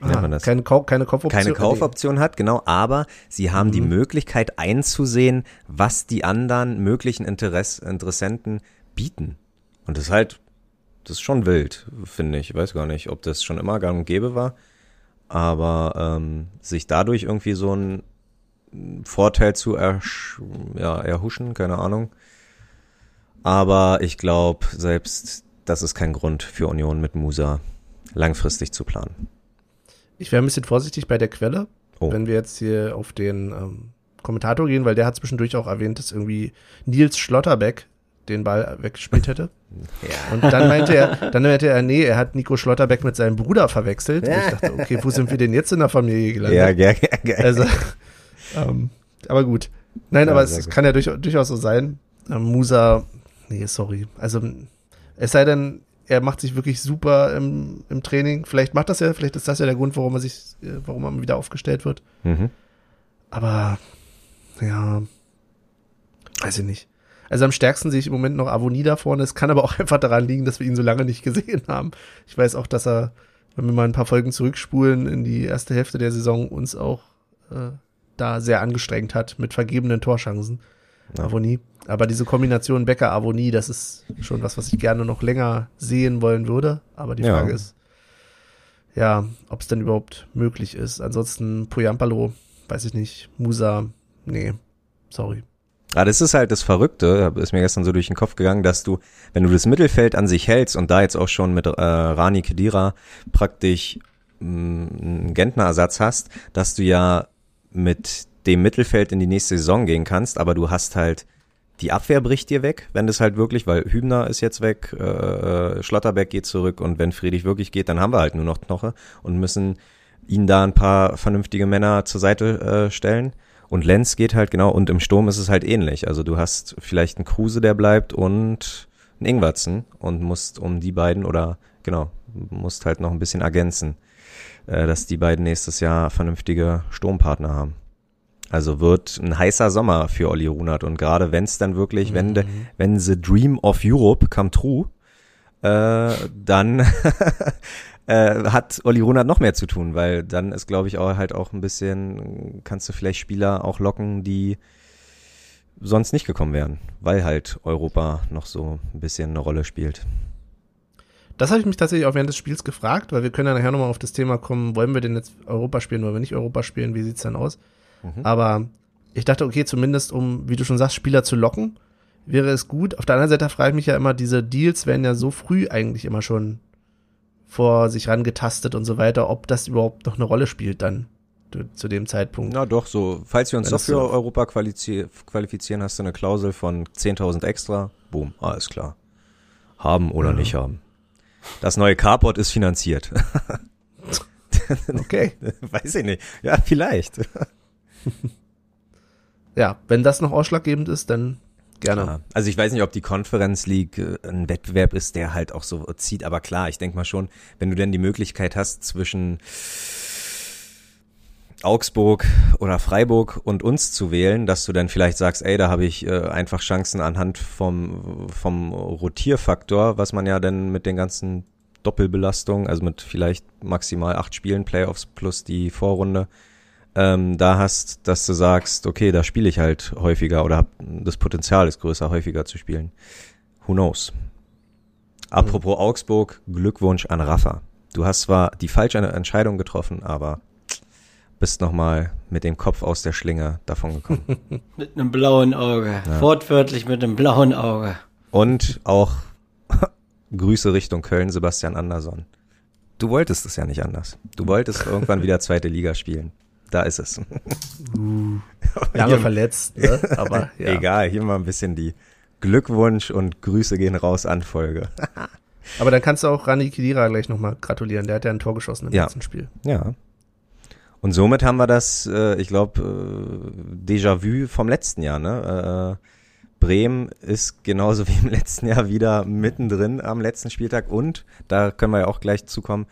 Speaker 1: Ah, man das? Keine, Kau keine Kaufoption.
Speaker 3: Keine Kaufoption hat, genau, aber sie haben mhm. die Möglichkeit einzusehen, was die anderen möglichen Interess Interessenten bieten. Und das ist halt, das ist schon wild, finde ich. Ich weiß gar nicht, ob das schon immer gang und gäbe war aber ähm, sich dadurch irgendwie so einen Vorteil zu ersch ja, erhuschen, keine Ahnung. Aber ich glaube, selbst das ist kein Grund für Union mit Musa langfristig zu planen.
Speaker 1: Ich wäre ein bisschen vorsichtig bei der Quelle, oh. wenn wir jetzt hier auf den ähm, Kommentator gehen, weil der hat zwischendurch auch erwähnt, dass irgendwie Nils Schlotterbeck den Ball weggespielt hätte. Ja. Und dann meinte er, dann meinte er, nee, er hat Nico Schlotterbeck mit seinem Bruder verwechselt. Ja. Und ich dachte, okay, wo sind wir denn jetzt in der Familie gelandet?
Speaker 3: Ja, geil, geil.
Speaker 1: Also, ähm, aber gut. Nein, ja, aber es gut. kann ja durch, durchaus so sein. Ähm, Musa, nee, sorry. Also, es sei denn, er macht sich wirklich super im, im Training. Vielleicht macht das ja, vielleicht ist das ja der Grund, warum er sich, äh, warum er wieder aufgestellt wird. Mhm. Aber, ja, weiß ich nicht. Also am stärksten sehe ich im Moment noch Avoni da vorne. Es kann aber auch [laughs] einfach daran liegen, dass wir ihn so lange nicht gesehen haben. Ich weiß auch, dass er, wenn wir mal ein paar Folgen zurückspulen in die erste Hälfte der Saison, uns auch äh, da sehr angestrengt hat mit vergebenen Torschancen. Ja. Avoni. Aber diese Kombination Becker-Avoni, das ist schon was, was ich gerne noch länger sehen wollen würde. Aber die Frage ja. ist, ja, ob es denn überhaupt möglich ist. Ansonsten Poyampalo, weiß ich nicht. Musa, nee, sorry.
Speaker 3: Ah, das ist halt das Verrückte, ist mir gestern so durch den Kopf gegangen, dass du, wenn du das Mittelfeld an sich hältst und da jetzt auch schon mit äh, Rani Kedira praktisch mh, mm, einen Gentner-Ersatz hast, dass du ja mit dem Mittelfeld in die nächste Saison gehen kannst, aber du hast halt die Abwehr bricht dir weg, wenn das halt wirklich, weil Hübner ist jetzt weg, äh, Schlotterbeck geht zurück und wenn Friedrich wirklich geht, dann haben wir halt nur noch Knoche und müssen ihn da ein paar vernünftige Männer zur Seite äh, stellen. Und Lenz geht halt genau, und im Sturm ist es halt ähnlich. Also du hast vielleicht einen Kruse, der bleibt und einen Ingwatzen und musst um die beiden oder genau, musst halt noch ein bisschen ergänzen, äh, dass die beiden nächstes Jahr vernünftige Sturmpartner haben. Also wird ein heißer Sommer für Olli Runert und gerade wenn es dann wirklich, mhm. wenn, de, wenn the Dream of Europe come true, äh, dann [laughs] äh, hat Olli Runert noch mehr zu tun, weil dann ist, glaube ich, auch halt auch ein bisschen, kannst du vielleicht Spieler auch locken, die sonst nicht gekommen wären, weil halt Europa noch so ein bisschen eine Rolle spielt.
Speaker 1: Das habe ich mich tatsächlich auch während des Spiels gefragt, weil wir können ja nachher nochmal auf das Thema kommen, wollen wir denn jetzt Europa spielen, wollen wir nicht Europa spielen, wie sieht's dann aus? Mhm. Aber ich dachte, okay, zumindest um, wie du schon sagst, Spieler zu locken, wäre es gut. Auf der anderen Seite frage ich mich ja immer, diese Deals werden ja so früh eigentlich immer schon vor sich rangetastet und so weiter, ob das überhaupt noch eine Rolle spielt dann zu dem Zeitpunkt.
Speaker 3: Na doch, so, falls wir uns doch für Europa qualifizieren, hast du eine Klausel von 10.000 extra. Boom, alles klar. Haben oder ja. nicht haben. Das neue Carport ist finanziert. [laughs]
Speaker 1: okay. [laughs]
Speaker 3: Weiß ich nicht. Ja, vielleicht. [laughs]
Speaker 1: ja, wenn das noch ausschlaggebend ist, dann gerne.
Speaker 3: Ja, also ich weiß nicht, ob die Conference League äh, ein Wettbewerb ist, der halt auch so zieht, aber klar, ich denke mal schon, wenn du denn die Möglichkeit hast zwischen Augsburg oder Freiburg und uns zu wählen, dass du dann vielleicht sagst, ey, da habe ich äh, einfach Chancen anhand vom, vom Rotierfaktor, was man ja dann mit den ganzen Doppelbelastungen, also mit vielleicht maximal acht Spielen, Playoffs plus die Vorrunde, ähm, da hast, dass du sagst, okay, da spiele ich halt häufiger oder hab, das Potenzial ist größer, häufiger zu spielen. Who knows? Apropos mhm. Augsburg, Glückwunsch an Rafa. Du hast zwar die falsche Entscheidung getroffen, aber bist nochmal mit dem Kopf aus der Schlinge davon gekommen. [laughs]
Speaker 2: mit einem blauen Auge. Ja. Wortwörtlich mit einem blauen Auge.
Speaker 3: Und auch [laughs] Grüße Richtung Köln, Sebastian Andersson. Du wolltest es ja nicht anders. Du wolltest irgendwann [laughs] wieder zweite Liga spielen. Da ist es.
Speaker 1: Uh, lange verletzt, ne? [laughs] aber
Speaker 3: ja. Egal, hier mal ein bisschen die Glückwunsch und Grüße gehen raus an Folge. [laughs]
Speaker 1: aber dann kannst du auch Rani Kidira gleich nochmal gratulieren. Der hat ja ein Tor geschossen im
Speaker 3: ja.
Speaker 1: letzten Spiel.
Speaker 3: Ja, und somit haben wir das, äh, ich glaube, äh, Déjà-vu vom letzten Jahr. Ne? Äh, Bremen ist genauso [laughs] wie im letzten Jahr wieder mittendrin am letzten Spieltag und, da können wir ja auch gleich zukommen,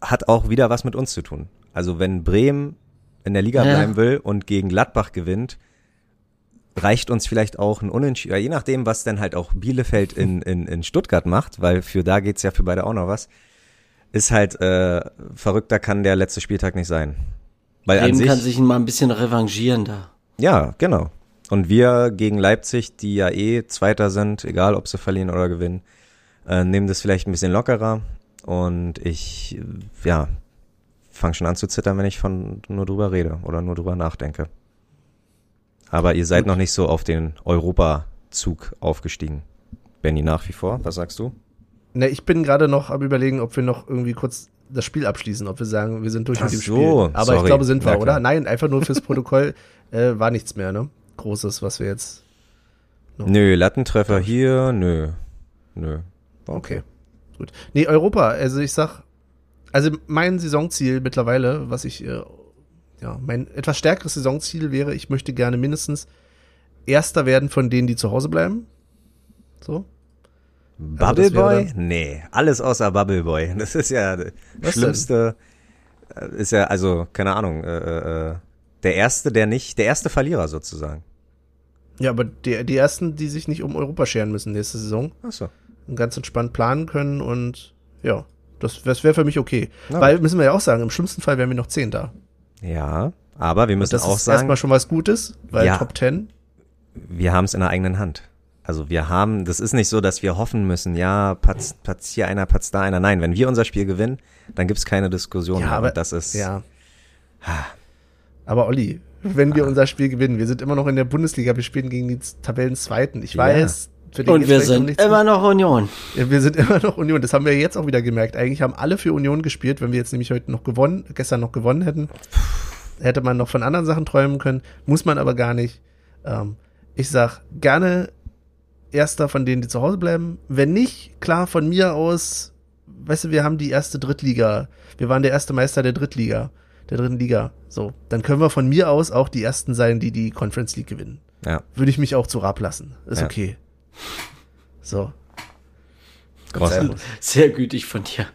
Speaker 3: hat auch wieder was mit uns zu tun. Also wenn Bremen in der Liga ja. bleiben will und gegen Gladbach gewinnt, reicht uns vielleicht auch ein Unentschieden, je nachdem, was dann halt auch Bielefeld in, in, in Stuttgart macht, weil für da geht's ja für beide auch noch was ist halt äh, verrückter kann der letzte Spieltag nicht sein.
Speaker 2: Weil Bremen an sich, kann sich mal ein bisschen revanchieren da.
Speaker 3: Ja, genau. Und wir gegen Leipzig, die ja eh Zweiter sind, egal ob sie verlieren oder gewinnen, äh, nehmen das vielleicht ein bisschen lockerer. Und ich, ja, fange schon an zu zittern, wenn ich von nur drüber rede oder nur drüber nachdenke. Aber ihr seid noch nicht so auf den Europazug aufgestiegen. Benny, nach wie vor, was sagst du?
Speaker 1: Ne, ich bin gerade noch am überlegen, ob wir noch irgendwie kurz das Spiel abschließen, ob wir sagen, wir sind durch
Speaker 3: Ach
Speaker 1: mit dem
Speaker 3: so,
Speaker 1: Spiel. Aber
Speaker 3: sorry.
Speaker 1: ich glaube, sind wir, ja, oder? Nein, einfach nur fürs Protokoll [laughs] äh, war nichts mehr, ne? Großes, was wir jetzt.
Speaker 3: Nö, Lattentreffer hier, nö. Nö.
Speaker 1: Okay. okay. Gut. Nee, Europa, also ich sag, also mein Saisonziel mittlerweile, was ich, äh, ja, mein etwas stärkeres Saisonziel wäre, ich möchte gerne mindestens Erster werden von denen, die zu Hause bleiben. So.
Speaker 3: Bubble also Boy? Nee, alles außer Bubble Boy. Das ist ja das Schlimmste. Denn? Äh, ist ja, also, keine Ahnung, äh, äh, äh, der erste, der nicht, der erste Verlierer sozusagen.
Speaker 1: Ja, aber die, die ersten, die sich nicht um Europa scheren müssen nächste Saison.
Speaker 3: Ach so.
Speaker 1: Und ganz entspannt planen können und ja, das, das wäre für mich okay. Na, Weil, müssen wir ja auch sagen, im schlimmsten Fall wären wir noch zehn da.
Speaker 3: Ja, aber wir müssen auch sagen. Das ist erstmal
Speaker 1: schon was Gutes, weil ja, Top Ten.
Speaker 3: Wir haben es in der eigenen Hand. Also wir haben, das ist nicht so, dass wir hoffen müssen, ja, patzt, patzt hier einer, patzt da einer. Nein, wenn wir unser Spiel gewinnen, dann gibt's keine Diskussion
Speaker 1: ja, mehr. Aber,
Speaker 3: das ist.
Speaker 1: Ja. Aber Olli, wenn wir ah. unser Spiel gewinnen, wir sind immer noch in der Bundesliga, wir spielen gegen die Tabellenzweiten. Ich weiß,
Speaker 2: für den Und wir sind immer noch Union.
Speaker 1: Ja, wir sind [laughs] immer noch Union. Das haben wir jetzt auch wieder gemerkt. Eigentlich haben alle für Union gespielt. Wenn wir jetzt nämlich heute noch gewonnen, gestern noch gewonnen hätten, hätte man noch von anderen Sachen träumen können. Muss man aber gar nicht. Ähm, ich sag gerne erster von denen, die zu Hause bleiben. Wenn nicht, klar, von mir aus, weißt du, wir haben die erste Drittliga. Wir waren der erste Meister der Drittliga, der dritten Liga. So, dann können wir von mir aus auch die ersten sein, die die Conference League gewinnen.
Speaker 3: Ja.
Speaker 1: Würde ich mich auch zu Rab lassen. Ist ja. okay. So.
Speaker 2: Sehr gütig von dir.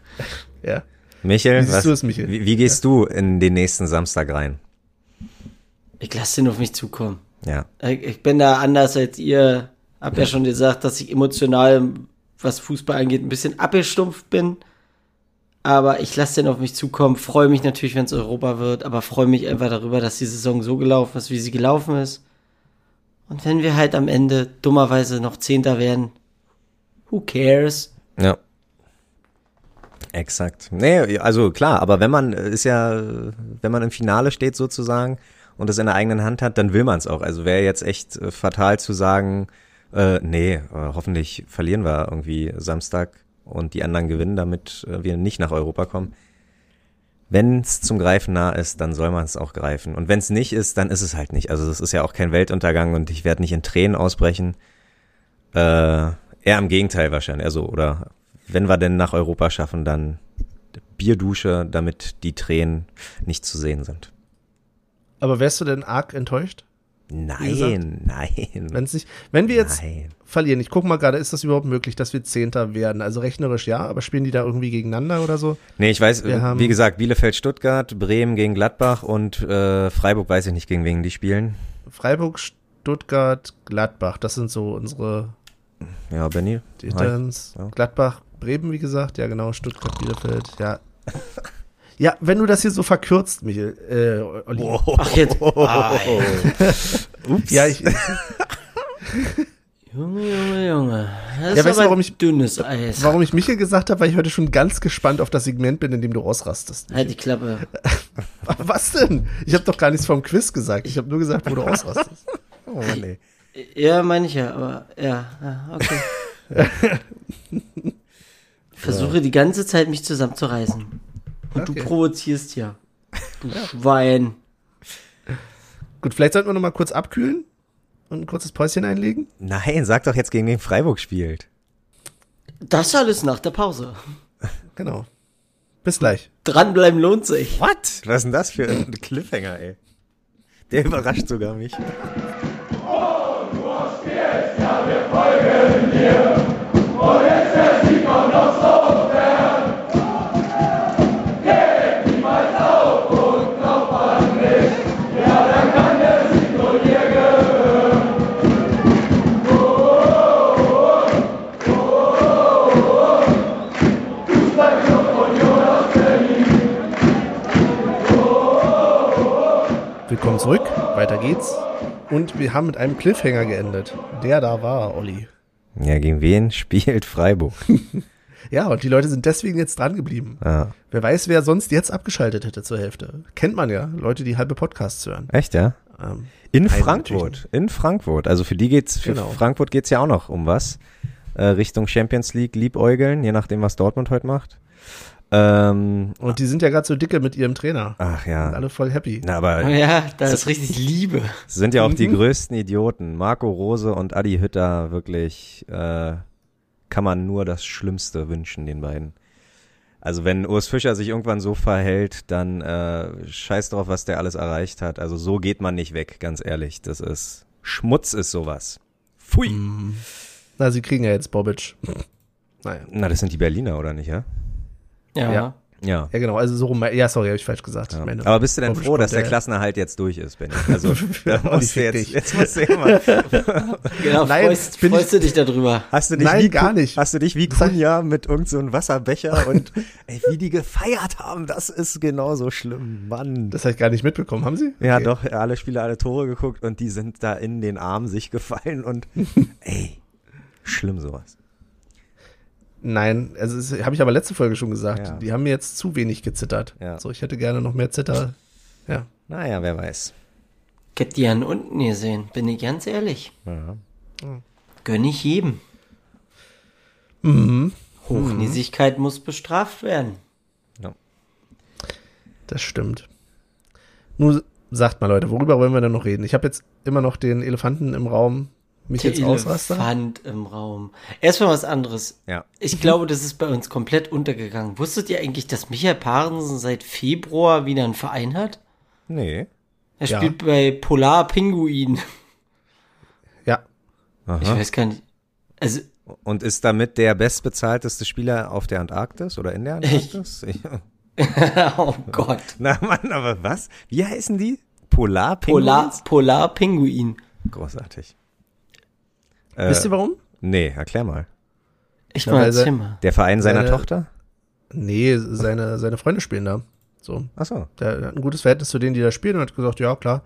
Speaker 1: ja.
Speaker 3: Michael, wie, was, es, Michael? wie, wie gehst ja. du in den nächsten Samstag rein?
Speaker 2: Ich lasse den auf mich zukommen.
Speaker 3: Ja.
Speaker 2: Ich bin da anders als ihr hab ja schon gesagt, dass ich emotional, was Fußball angeht, ein bisschen abgestumpft bin. Aber ich lasse den auf mich zukommen. Freue mich natürlich, wenn es Europa wird, aber freue mich einfach darüber, dass die Saison so gelaufen ist, wie sie gelaufen ist. Und wenn wir halt am Ende dummerweise noch Zehnter werden, who cares?
Speaker 3: Ja. Exakt. Nee, also klar, aber wenn man ist ja, wenn man im Finale steht sozusagen und es in der eigenen Hand hat, dann will man es auch. Also wäre jetzt echt äh, fatal zu sagen, äh, nee, äh, hoffentlich verlieren wir irgendwie Samstag und die anderen gewinnen, damit äh, wir nicht nach Europa kommen. Wenn es zum Greifen nah ist, dann soll man es auch greifen. Und wenn es nicht ist, dann ist es halt nicht. Also das ist ja auch kein Weltuntergang und ich werde nicht in Tränen ausbrechen. Äh, eher im Gegenteil wahrscheinlich. Also, oder wenn wir denn nach Europa schaffen, dann Bierdusche, damit die Tränen nicht zu sehen sind.
Speaker 1: Aber wärst du denn arg enttäuscht?
Speaker 3: Nein, nein.
Speaker 1: Wenn's nicht, wenn wir jetzt
Speaker 3: Nein.
Speaker 1: verlieren, ich guck mal gerade, ist das überhaupt möglich, dass wir Zehnter werden? Also rechnerisch ja, aber spielen die da irgendwie gegeneinander oder so?
Speaker 3: Nee, ich weiß,
Speaker 1: Wir haben-
Speaker 3: wie gesagt, Bielefeld, Stuttgart, Bremen gegen Gladbach und äh, Freiburg weiß ich nicht, gegen wen die spielen.
Speaker 1: Freiburg, Stuttgart, Gladbach, das sind so unsere
Speaker 3: Ja, Benny.
Speaker 1: Titans.
Speaker 3: Ja.
Speaker 1: Gladbach, Bremen, wie gesagt, ja genau, Stuttgart, Bielefeld, ja. [laughs] Ja, wenn du das hier so verkürzt, Michael, äh, Olli.
Speaker 2: Ach, jetzt. Ah,
Speaker 3: Ups.
Speaker 1: Ja, ich, [laughs]
Speaker 2: Junge, Junge, Junge. Das
Speaker 1: Ja,
Speaker 2: ist
Speaker 1: weißt du,
Speaker 2: aber
Speaker 1: warum ich-
Speaker 2: dünnes Eis.
Speaker 1: warum ich Michael gesagt habe, weil ich heute schon ganz gespannt auf das Segment bin, in dem du ausrastest.
Speaker 2: Halt die Klappe. [laughs]
Speaker 1: Was denn? Ich habe doch gar nichts vom Quiz gesagt. Ich habe nur gesagt, wo du ausrastest. [laughs]
Speaker 3: Oh Mann, ey.
Speaker 2: Ja, meine ich ja, aber ja, ja okay. Versuche die ganze Zeit mich zusammenzureißen. Und
Speaker 1: Okay.
Speaker 2: du provozierst ja. Du Schwein.
Speaker 1: Gut, vielleicht sollten wir noch mal kurz abkühlen und ein kurzes Päuschen einlegen.
Speaker 3: Nein, sag doch jetzt, gegen wen Freiburg spielt.
Speaker 2: Das alles nach der Pause.
Speaker 1: Genau. Bis gleich.
Speaker 2: Dranbleiben lohnt sich.
Speaker 3: What? Was ist denn das für ein Cliffhanger, ey? Der überrascht sogar mich.
Speaker 1: Willkommen zurück. Weiter geht's. Und wir haben mit einem Cliffhanger geendet. Der da war, Olli.
Speaker 3: Ja, gegen wen [laughs] spielt Freiburg? [laughs]
Speaker 1: Ja, und die Leute sind deswegen jetzt dran geblieben.
Speaker 3: Ah,
Speaker 1: Wer weiß, wer sonst jetzt abgeschaltet hätte zur Hälfte. Kennt man ja, Leute, die halbe Podcasts hören.
Speaker 3: echt, ja?
Speaker 1: Ähm,
Speaker 3: In Frankfurt. In Frankfurt. Also für die geht's, für
Speaker 1: Genau.
Speaker 3: Frankfurt geht's ja auch noch um was. Äh, Richtung Champions League liebäugeln, je nachdem, was Dortmund heute macht. Ähm,
Speaker 1: und die sind ja gerade so dicke mit ihrem Trainer.
Speaker 3: ach
Speaker 1: Sind
Speaker 3: ja.
Speaker 1: alle voll happy.
Speaker 3: Na, aber
Speaker 2: Ja, da ist richtig Liebe.
Speaker 3: sind ja auch die
Speaker 1: Mhm.
Speaker 3: größten Idioten. Marco Rose und Adi Hütter, wirklich, äh, kann man nur das Schlimmste wünschen, den beiden. Also wenn Urs Fischer sich irgendwann so verhält, dann äh, scheiß drauf, was der alles erreicht hat. Also so geht man nicht weg, ganz ehrlich. Das ist Schmutz ist sowas. Pfui.
Speaker 1: Na, sie kriegen ja jetzt Bobic. [laughs] Naja.
Speaker 3: Na, das sind die Berliner, oder nicht, ja?
Speaker 2: Ja.
Speaker 1: Ja.
Speaker 3: Ja.
Speaker 1: Ja, genau. Also so rum. Ja, sorry, habe ich falsch gesagt.
Speaker 3: ja.
Speaker 1: Meine,
Speaker 3: Aber bist du denn froh, dass der Klassenerhalt jetzt durch ist, Benny? Also, [laughs] da musst du jetzt,
Speaker 1: dich.
Speaker 3: jetzt musst du ja mal,
Speaker 2: Genau,
Speaker 1: Nein,
Speaker 2: freust,
Speaker 1: bin ich-
Speaker 2: freust du dich darüber?
Speaker 3: Hast du dich
Speaker 1: Nein,
Speaker 3: wie
Speaker 1: gar nicht.
Speaker 3: Hast du dich wie Kunja mit irgendeinem so einem Wasserbecher und [laughs] ey, wie die gefeiert haben, das ist genauso schlimm, Mann.
Speaker 1: das habe ich gar nicht mitbekommen. Haben Sie?
Speaker 3: ja,
Speaker 1: Okay.
Speaker 3: doch, alle Spieler, alle Tore geguckt und die sind da in den Arm sich gefallen und [laughs] ey, schlimm sowas.
Speaker 1: Nein, also habe ich aber letzte Folge schon gesagt.
Speaker 3: Ja.
Speaker 1: Die haben mir jetzt zu wenig gezittert.
Speaker 3: Ja.
Speaker 1: So, ich hätte gerne noch mehr Zitter. Ja.
Speaker 3: Naja, wer weiß.
Speaker 2: Ich hätte die an unten gesehen, bin ich ganz ehrlich.
Speaker 3: Ja.
Speaker 2: Gönn ich jedem.
Speaker 1: Mhm.
Speaker 2: Hochnäsigkeit muss bestraft werden.
Speaker 1: Das stimmt. Nur sagt mal, Leute, worüber wollen wir denn noch reden? Ich habe jetzt immer noch den Elefanten im Raum. Mich
Speaker 2: Der
Speaker 1: jetzt ausraster.
Speaker 2: Elefant im Raum. Erstmal was anderes.
Speaker 3: Ja.
Speaker 2: Ich glaube, das ist bei uns komplett untergegangen. Wusstet ihr eigentlich, dass Michael Parensen seit Februar wieder einen Verein hat?
Speaker 3: Nee.
Speaker 2: Er
Speaker 1: Ja.
Speaker 2: spielt bei Polar Pinguin.
Speaker 1: Ja.
Speaker 2: Ich
Speaker 3: Aha.
Speaker 2: weiß gar nicht. Also,
Speaker 3: Und ist damit der bestbezahlteste Spieler auf der Antarktis oder in der Antarktis? [laughs] Ja. [laughs]
Speaker 2: oh Gott.
Speaker 3: Na Mann, aber was? Wie heißen die? Polar
Speaker 2: Polar, Polar Pinguin.
Speaker 3: Großartig. Äh,
Speaker 1: Wisst ihr warum?
Speaker 3: nee, erklär mal.
Speaker 2: Ich
Speaker 1: Ja,
Speaker 2: mal erzähl mal.
Speaker 3: Der Verein seiner
Speaker 1: Seine-
Speaker 3: Tochter?
Speaker 1: Nee, seine, seine Freunde spielen da. So.
Speaker 3: Ach so.
Speaker 1: Der hat ein gutes Verhältnis zu denen, die da spielen und hat gesagt, ja, klar.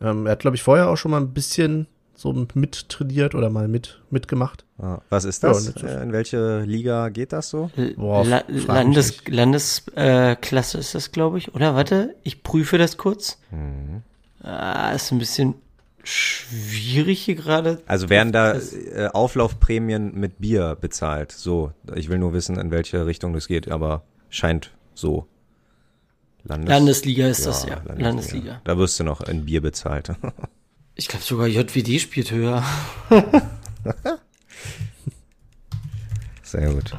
Speaker 1: Ähm, er hat, glaube ich, vorher auch schon mal ein bisschen so mittrainiert oder mal mit, mitgemacht.
Speaker 3: Ah, Was ist
Speaker 1: Ja,
Speaker 3: das?
Speaker 1: ist-
Speaker 3: Äh, In welche Liga geht das so?
Speaker 1: Boah,
Speaker 2: La Landes. Landesklasse äh, Klasse ist das, glaube ich. Oder warte, ich prüfe das kurz.
Speaker 3: Mhm.
Speaker 2: Ah, ist ein bisschen schwierig hier gerade.
Speaker 3: Also werden da äh, Auflaufprämien mit Bier bezahlt? So, ich will nur wissen, in welche Richtung das geht, aber scheint so. Landes
Speaker 2: Landesliga ist das, ja.
Speaker 3: Landesliga.
Speaker 2: Landesliga.
Speaker 3: Da wirst du noch in Bier bezahlt. [laughs]
Speaker 2: Ich glaube sogar JWD spielt höher. [laughs]
Speaker 3: Sehr gut.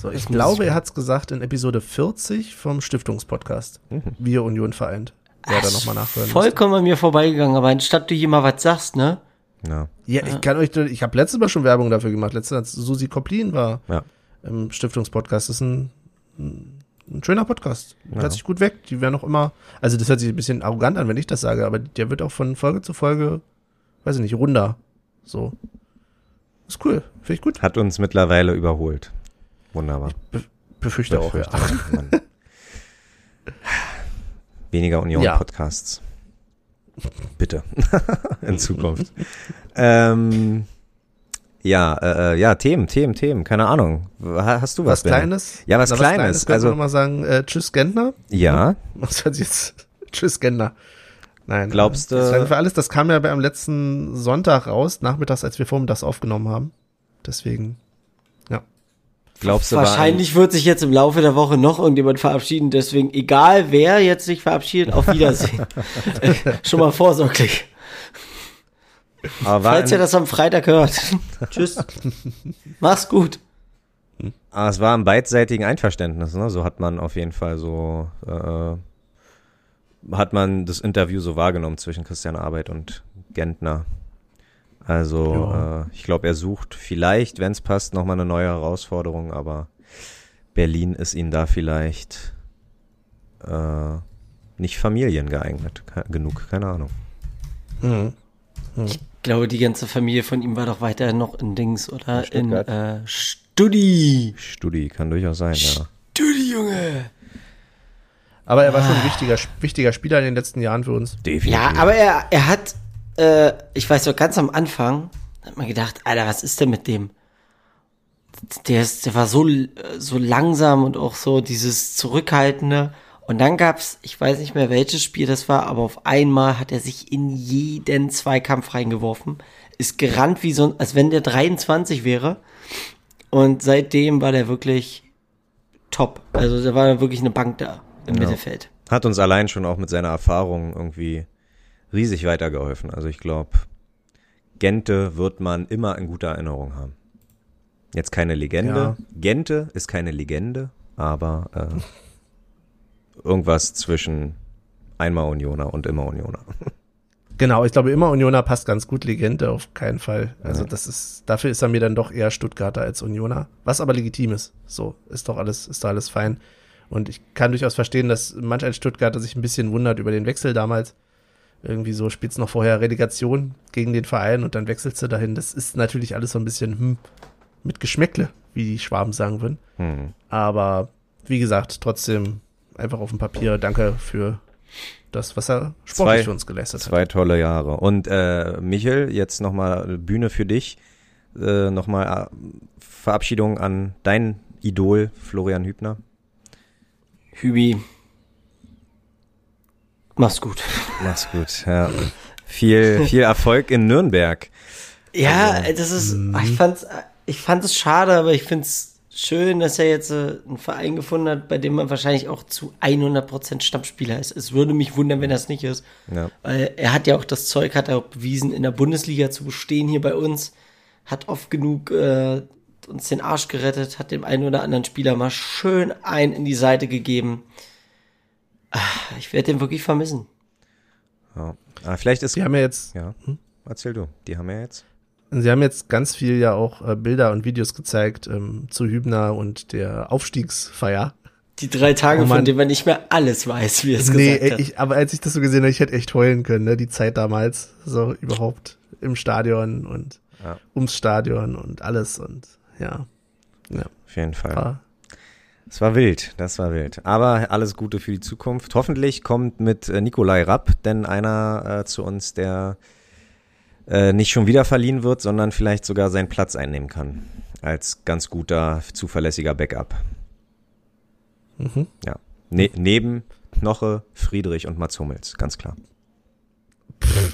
Speaker 1: So, ich
Speaker 2: muss
Speaker 1: glaube,
Speaker 2: ich-
Speaker 1: er hat es gesagt in Episode 40 vom Stiftungspodcast.
Speaker 3: Mhm.
Speaker 1: Wir Union vereint. Wer da nochmal nachhören
Speaker 2: Vollkommen an mir vorbeigegangen, aber anstatt du hier mal was sagst, ne?
Speaker 3: Ja.
Speaker 1: Ja, ich kann euch, ich habe letztes Mal schon Werbung dafür gemacht. Letztes Mal, als Susi Koplin war
Speaker 3: Ja.
Speaker 1: im Stiftungspodcast. Das ist ein, ein schöner Podcast. Hört sich gut weg. Die werden auch immer, also das hört sich ein bisschen arrogant an, wenn ich das sage, aber der wird auch von Folge zu Folge, weiß ich nicht, runder. So. Ist cool. Finde ich gut.
Speaker 3: Hat uns mittlerweile überholt. Wunderbar.
Speaker 1: Befürchte auch, ja.
Speaker 3: Befürchte, [laughs] Weniger
Speaker 1: Ja.
Speaker 3: Union-Podcasts. Bitte. [laughs] In Zukunft. [laughs] ähm, ja, äh, äh, ja, Themen, Themen, Themen. Keine Ahnung. Ha- Hast du was,
Speaker 1: Was? Kleines?
Speaker 3: Ja, was
Speaker 1: Na,
Speaker 3: Kleines.
Speaker 1: Könnte
Speaker 3: Also-
Speaker 1: man mal sagen, äh, tschüss Gentner.
Speaker 3: Ja, [laughs]
Speaker 1: Was sich jetzt? Tschüss Gentner. Nein.
Speaker 3: Glaubst
Speaker 1: äh,
Speaker 3: du-
Speaker 1: Das war für alles, das kam ja am letzten Sonntag raus, nachmittags, als wir vormittags aufgenommen haben. Deswegen, ja.
Speaker 3: Glaubst du, ein-
Speaker 2: Wahrscheinlich wird sich jetzt im Laufe der Woche noch irgendjemand verabschieden, deswegen egal wer jetzt sich verabschiedet, auf Wiedersehen. [laughs] [laughs] Schon mal vorsorglich.
Speaker 3: aber
Speaker 2: Falls ihr
Speaker 3: ein,
Speaker 2: das am Freitag hört. [laughs] Tschüss. Mach's gut.
Speaker 3: ah, es war im beidseitigen Einverständnis, ne? So hat man auf jeden Fall so, äh, hat man das Interview so wahrgenommen zwischen Christian Arbeit und Gentner. Also,
Speaker 1: Ja.
Speaker 3: äh, ich glaube, er sucht vielleicht, wenn es passt, nochmal eine neue Herausforderung, aber Berlin ist ihm da vielleicht äh, nicht familiengeeignet ke- genug, keine Ahnung.
Speaker 1: Mhm.
Speaker 2: Ich glaube, die ganze Familie von ihm war doch weiterhin noch in Dings oder in
Speaker 3: Stuttgart.
Speaker 2: äh, Studi.
Speaker 3: Studi kann durchaus sein, ja.
Speaker 2: Studi, Junge.
Speaker 1: Aber er war schon ein wichtiger, wichtiger Spieler in den letzten Jahren für uns.
Speaker 3: Definitiv.
Speaker 2: Ja, aber er, er hat, äh, ich weiß noch, ganz am Anfang hat man gedacht, Alter, was ist denn mit dem? Der, ist, der war so, äh, so langsam und auch so dieses Zurückhaltende. Und dann gab's, ich weiß nicht mehr welches Spiel das war, aber auf einmal hat er sich in jeden Zweikampf reingeworfen, ist gerannt wie so, ein- als wenn der 23 wäre. Und seitdem war der wirklich top. Also da war wirklich eine Bank da im
Speaker 3: Ja.
Speaker 2: Mittelfeld.
Speaker 3: Hat uns allein schon auch mit seiner Erfahrung irgendwie riesig weitergeholfen. Also ich glaube, Gente wird man immer in guter Erinnerung haben. Jetzt keine Legende. Gente ist keine Legende, aber äh, irgendwas zwischen einmal Unioner und immer Unioner. [laughs]
Speaker 1: Genau, ich glaube, immer Unioner passt ganz gut, Legende auf keinen Fall. Also
Speaker 3: Ja.
Speaker 1: das ist, dafür ist er mir dann doch eher Stuttgarter als Unioner. Was aber legitim ist. So, ist doch alles, ist doch alles fein. Und ich kann durchaus verstehen, dass manch ein Stuttgarter sich ein bisschen wundert über den Wechsel damals. Irgendwie so spielst noch vorher Relegation gegen den Verein und dann wechselst du dahin. Das ist natürlich alles so ein bisschen hm, mit Geschmäckle, wie die Schwaben sagen würden.
Speaker 3: Hm.
Speaker 1: Aber wie gesagt, trotzdem einfach auf dem Papier danke für das, was er sportlich
Speaker 3: Zwei-
Speaker 1: für uns geleistet hat.
Speaker 3: Zwei tolle Jahre. Und äh, Michel, jetzt nochmal Bühne für dich. Äh, nochmal äh, Verabschiedung an dein Idol Florian Hübner.
Speaker 2: Hübi. Mach's gut.
Speaker 3: Mach's gut. Ja. Viel, viel Erfolg in Nürnberg.
Speaker 2: Ja,
Speaker 3: Also,
Speaker 2: das ist, ich fand's, ich fand es schade, aber ich find's schön, dass er jetzt äh, einen Verein gefunden hat, bei dem man wahrscheinlich auch zu 100% Stammspieler ist. Es würde mich wundern, wenn das nicht ist.
Speaker 3: Ja.
Speaker 2: Weil er hat ja auch das Zeug, hat er auch bewiesen, in der Bundesliga zu bestehen hier bei uns. Hat oft genug äh, uns den Arsch gerettet, hat dem einen oder anderen Spieler mal schön ein in die Seite gegeben. Ah, Ich werde den wirklich vermissen.
Speaker 3: Ja. Ah, vielleicht ist.
Speaker 1: Die haben ja jetzt,
Speaker 3: Ja. Erzähl du. Die haben ja jetzt.
Speaker 1: sie haben jetzt ganz viel ja auch äh, Bilder und Videos gezeigt ähm, zu Hübner und der Aufstiegsfeier.
Speaker 2: Die drei Tage,
Speaker 1: Oh
Speaker 2: von denen man nicht mehr alles weiß, wie es
Speaker 1: Nee,
Speaker 2: gesagt hat.
Speaker 1: ich, aber als ich das so gesehen habe, ich hätte echt heulen können, ne? Die Zeit damals, so überhaupt im Stadion und
Speaker 3: Ja.
Speaker 1: ums Stadion und alles und ja, ja,
Speaker 3: Auf jeden Fall.
Speaker 1: war,
Speaker 3: Es war wild, das war wild. Aber alles Gute für die Zukunft. Hoffentlich kommt mit äh, Nikolai Rapp denn einer äh, zu uns, der äh, nicht schon wieder verliehen wird, sondern vielleicht sogar seinen Platz einnehmen kann. Als ganz guter, zuverlässiger Backup.
Speaker 1: mhm.
Speaker 3: Ja. Ne neben Knoche, Friedrich und Mats Hummels, ganz klar.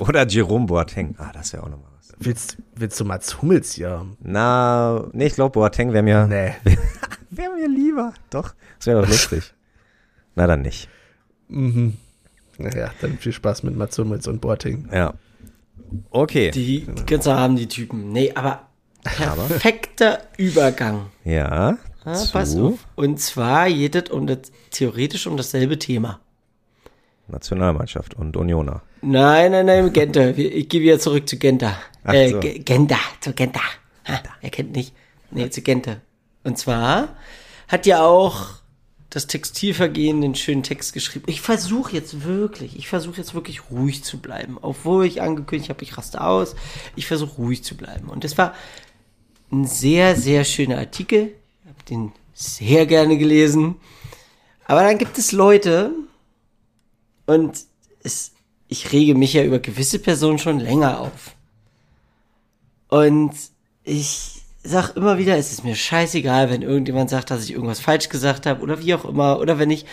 Speaker 3: Oder Jerome Boateng. Ah, das wäre auch nochmal
Speaker 1: Willst, willst du Mats Hummels hier haben?
Speaker 3: Na, nee, ich glaube, Boateng wäre mir,
Speaker 1: Nee. [laughs]
Speaker 3: wär mir lieber. Doch, das wäre doch lustig. Na, dann nicht.
Speaker 1: Mhm. Naja, dann viel Spaß mit Mats Hummels und Boating.
Speaker 3: Ja. Okay.
Speaker 2: Die, ganze haben die Typen. Nee, aber perfekter Übergang.
Speaker 3: Ja.
Speaker 2: Ah, pass auf. Und zwar geht es um das, theoretisch um dasselbe Thema.
Speaker 3: Nationalmannschaft und Unioner.
Speaker 2: Nein, nein, nein, Genta. Ich gehe wieder zurück zu Genta.
Speaker 3: Ach
Speaker 2: äh,
Speaker 3: so.
Speaker 2: Genta, zu Genta. Ha, er kennt nicht. Nee, zu Genta. Und zwar hat ja auch das Textilvergehen den schönen Text geschrieben. Ich versuche jetzt wirklich, ich versuche jetzt wirklich ruhig zu bleiben. Obwohl ich angekündigt habe, ich raste aus. Ich versuche ruhig zu bleiben. Und das war ein sehr, sehr schöner Artikel. Ich habe den sehr gerne gelesen. Aber dann gibt es Leute, und es, ich rege mich ja über gewisse Personen schon länger auf. Und ich sag immer wieder, es ist mir scheißegal, wenn irgendjemand sagt, dass ich irgendwas falsch gesagt habe oder wie auch immer. Oder wenn ich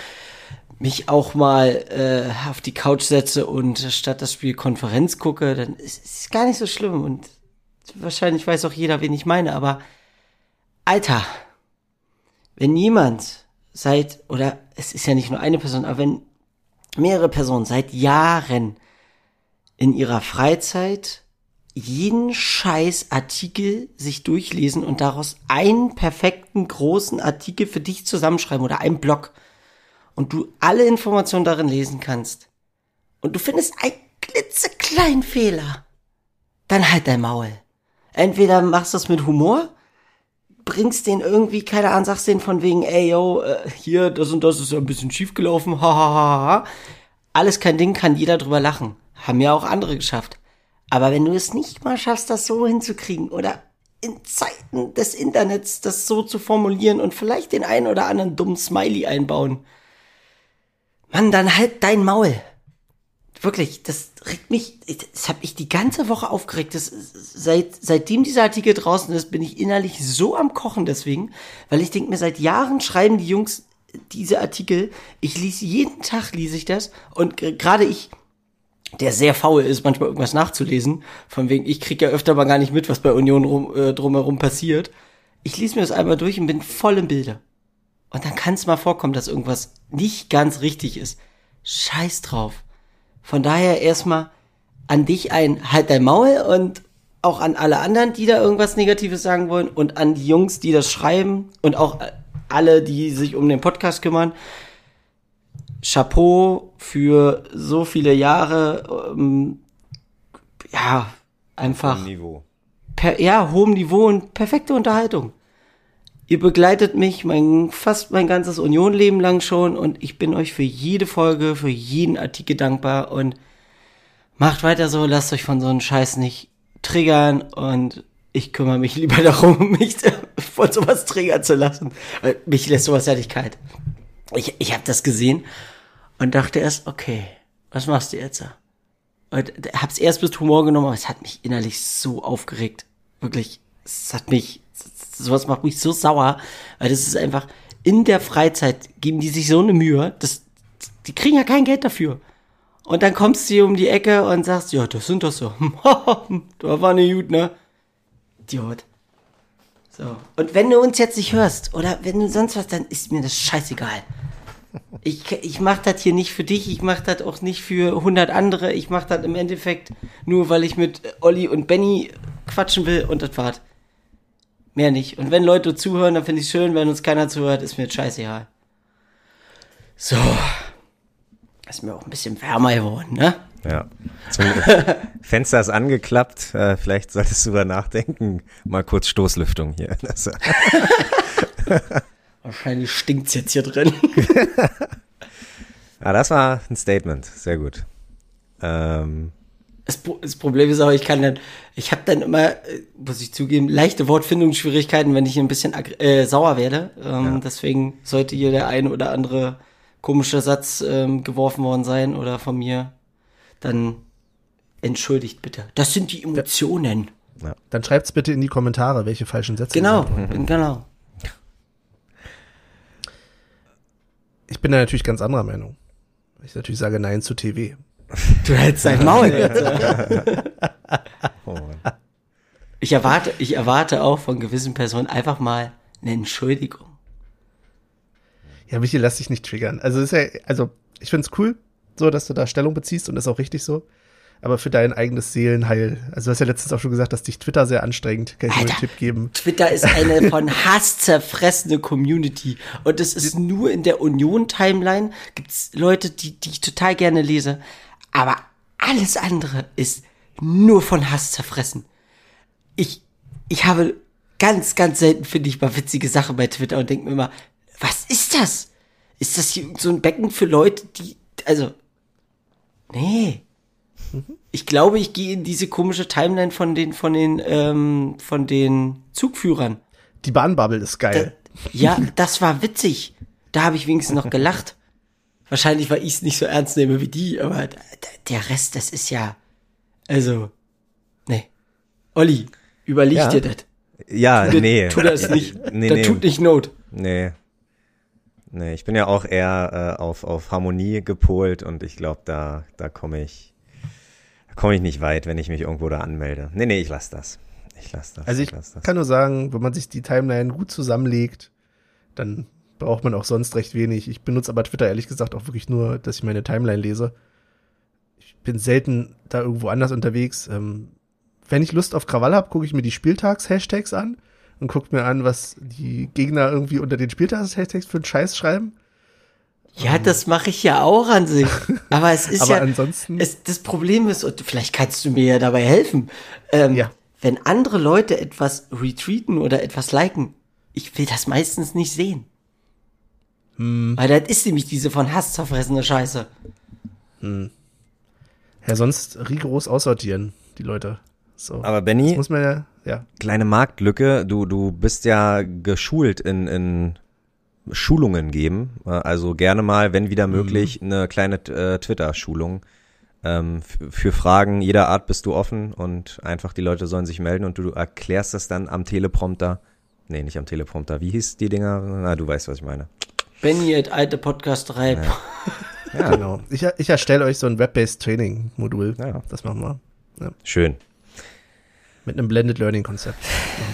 Speaker 2: mich auch mal äh, auf die Couch setze und statt das Spiel Konferenz gucke, dann ist es gar nicht so schlimm. Und wahrscheinlich weiß auch jeder, wen ich meine. Aber Alter, wenn jemand seit, oder es ist ja nicht nur eine Person, aber wenn mehrere Personen seit Jahren in ihrer Freizeit jeden scheiß Artikel sich durchlesen und daraus einen perfekten großen Artikel für dich zusammenschreiben oder einen Blog. Und du alle Informationen darin lesen kannst. Und du findest einen klitzekleinen Fehler, dann halt dein Maul. Entweder machst du es mit Humor, bringst den irgendwie, keine Ahnung, sagst den von wegen, ey, yo, äh, hier, das und das ist ja ein bisschen schief gelaufen, ha, ha, ha, ha. Alles kein Ding, kann jeder drüber lachen. Haben ja auch andere geschafft. Aber wenn du es nicht mal schaffst, das so hinzukriegen oder in Zeiten des Internets das so zu formulieren und vielleicht den einen oder anderen dummen Smiley einbauen, Mann, dann halt dein Maul. Wirklich, das regt mich, das hat mich die ganze Woche aufgeregt. Das, seit, seitdem dieser Artikel draußen ist, bin ich innerlich so am Kochen deswegen, weil ich denke mir, seit Jahren schreiben die Jungs diese Artikel. Ich lese jeden Tag, lese ich das. Und gerade ich, der sehr faul ist, manchmal irgendwas nachzulesen, von wegen, ich krieg ja öfter mal gar nicht mit, was bei Union rum, äh, drumherum passiert. Ich lese mir das einmal durch und bin voll im Bilde. Und dann kann es mal vorkommen, dass irgendwas nicht ganz richtig ist. Scheiß drauf. Von daher erstmal an dich ein, halt dein Maul und auch an alle anderen, die da irgendwas Negatives sagen wollen und an die Jungs, die das schreiben und auch alle, die sich um den Podcast kümmern. Chapeau für so viele Jahre, ähm, ja, einfach
Speaker 3: Niveau.
Speaker 2: per, ja, hohem Niveau und perfekte Unterhaltung. Ihr begleitet mich mein, fast mein ganzes Union-Leben lang schon und ich bin euch für jede Folge, für jeden Artikel dankbar und macht weiter so, lasst euch von so einem Scheiß nicht triggern und ich kümmere mich [laughs] lieber darum, mich von sowas triggern zu lassen. Mich lässt sowas ja nicht kalt. Ich, ich habe das gesehen und dachte erst, okay, was machst du jetzt? Und hab's erst bis Humor genommen, aber es hat mich innerlich so aufgeregt. Wirklich, es hat mich, sowas macht mich so sauer, weil das ist einfach, in der Freizeit geben die sich so eine Mühe, das, die kriegen ja kein Geld dafür. Und dann kommst du hier um die Ecke und sagst, ja, das sind das so. [laughs] da war ne gut, ne? Idiot. So. Und wenn du uns jetzt nicht hörst oder wenn du sonst was, dann ist mir das scheißegal. Ich, ich mach das hier nicht für dich, ich mach das auch nicht für 100 andere, ich mach das im Endeffekt nur, weil ich mit Olli und Benny quatschen will und das war's. Mehr nicht. Und wenn Leute zuhören, dann finde ich schön, wenn uns keiner zuhört, ist mir das scheißegal. So. Ist mir auch ein bisschen wärmer geworden, ne?
Speaker 3: Ja. Zum [laughs] Fenster ist angeklappt. Äh, vielleicht solltest du über nachdenken. Mal kurz Stoßlüftung hier. [laughs] Äh,
Speaker 2: Wahrscheinlich stinkt's jetzt hier drin. [laughs]
Speaker 3: ah, das war ein Statement. Sehr gut. Ähm,
Speaker 2: Das, Pro- das Problem ist aber, ich kann dann, ich habe dann immer, äh, muss ich zugeben, leichte Wortfindungsschwierigkeiten, wenn ich ein bisschen äh, sauer werde. Ähm, Deswegen sollte hier der ein oder andere komische Satz ähm, geworfen worden sein oder von mir, dann entschuldigt bitte. Das sind die Emotionen.
Speaker 1: Dann schreibt's bitte in die Kommentare, welche falschen Sätze.
Speaker 2: Genau, [laughs] genau.
Speaker 1: Ich bin da natürlich ganz anderer Meinung. Ich natürlich sage Nein zu TV.
Speaker 2: Du hältst dein Maul [laughs] jetzt.
Speaker 3: oh.
Speaker 2: Ich erwarte, ich erwarte auch von gewissen Personen einfach mal eine Entschuldigung.
Speaker 1: Ja, Michi, lass dich nicht triggern. Also ist ja, also ich find's cool, so dass du da Stellung beziehst und das ist auch richtig so. aber für dein eigenes Seelenheil. Also du hast ja letztens auch schon gesagt, dass dich Twitter sehr anstrengt. Kann ich nur einen Tipp geben.
Speaker 2: Twitter ist eine von Hass zerfressene Community. Und es ist nur in der Union-Timeline gibt's Leute, die, die ich total gerne lese. Aber alles andere ist nur von Hass zerfressen. Ich, ich habe ganz, ganz selten finde ich mal witzige Sachen bei Twitter und denke mir immer, was ist das? Ist das hier so ein Becken für Leute, die, also, nee. Ich glaube, ich gehe in diese komische Timeline von den, von den, ähm, von den Zugführern.
Speaker 1: Die Bahnbubble ist geil.
Speaker 2: Ja, das war witzig. Da habe ich wenigstens noch gelacht. Wahrscheinlich, weil ich es nicht so ernst nehme wie die, aber der Rest, das ist ja, also, nee. Olli, überleg
Speaker 3: Ja.
Speaker 2: dir das.
Speaker 3: Ja,
Speaker 2: Tu-
Speaker 3: nee.
Speaker 2: Tu das nicht.
Speaker 3: Nee,
Speaker 2: das
Speaker 3: nee.
Speaker 2: tut nicht Not.
Speaker 3: Nee. Nee, ich bin ja auch eher äh, auf, auf Harmonie gepolt und ich glaube, da, da komme ich, da komme ich nicht weit, wenn ich mich irgendwo da anmelde. Nee, nee, ich lass das. Ich lass das.
Speaker 1: Also ich
Speaker 3: lass das.
Speaker 1: kann nur sagen, wenn man sich die Timeline gut zusammenlegt, dann braucht man auch sonst recht wenig. Ich benutze aber Twitter ehrlich gesagt auch wirklich nur, dass ich meine Timeline lese. Ich bin selten da irgendwo anders unterwegs. Ähm, wenn ich Lust auf Krawall habe, gucke ich mir die Spieltags-Hashtags an und gucke mir an, was die Gegner irgendwie unter den Spieltags-Hashtags für einen Scheiß schreiben.
Speaker 2: Ja, das mache ich ja auch an sich. [laughs] Aber es ist
Speaker 1: Aber
Speaker 2: ja,
Speaker 1: ansonsten-
Speaker 2: es, das Problem ist, und vielleicht kannst du mir ja dabei helfen, ähm,
Speaker 1: Ja.
Speaker 2: wenn andere Leute etwas retweeten oder etwas liken, ich will das meistens nicht sehen.
Speaker 1: Hm.
Speaker 2: Weil das ist nämlich diese von Hass zerfressene Scheiße.
Speaker 1: Ja, sonst rigoros aussortieren, die Leute. So.
Speaker 3: Aber Benny,
Speaker 1: muss man ja, ja.
Speaker 3: kleine Marktlücke, du, du bist ja geschult in, in Schulungen geben. Also gerne mal, wenn wieder möglich, eine kleine äh, Twitter-Schulung. Ähm, für Fragen jeder Art bist du offen und einfach die Leute sollen sich melden und du erklärst das dann am Teleprompter. Nee, nicht am Teleprompter. Wie hieß die Dinger? Na, du weißt, was ich meine.
Speaker 2: Benny, et alte Podcast 3.
Speaker 3: Ja,
Speaker 1: Genau. Ich, ich erstelle euch so ein Web-based Training-Modul.
Speaker 3: Ja.
Speaker 1: Das machen wir.
Speaker 3: schön.
Speaker 1: Mit einem Blended Learning Konzept.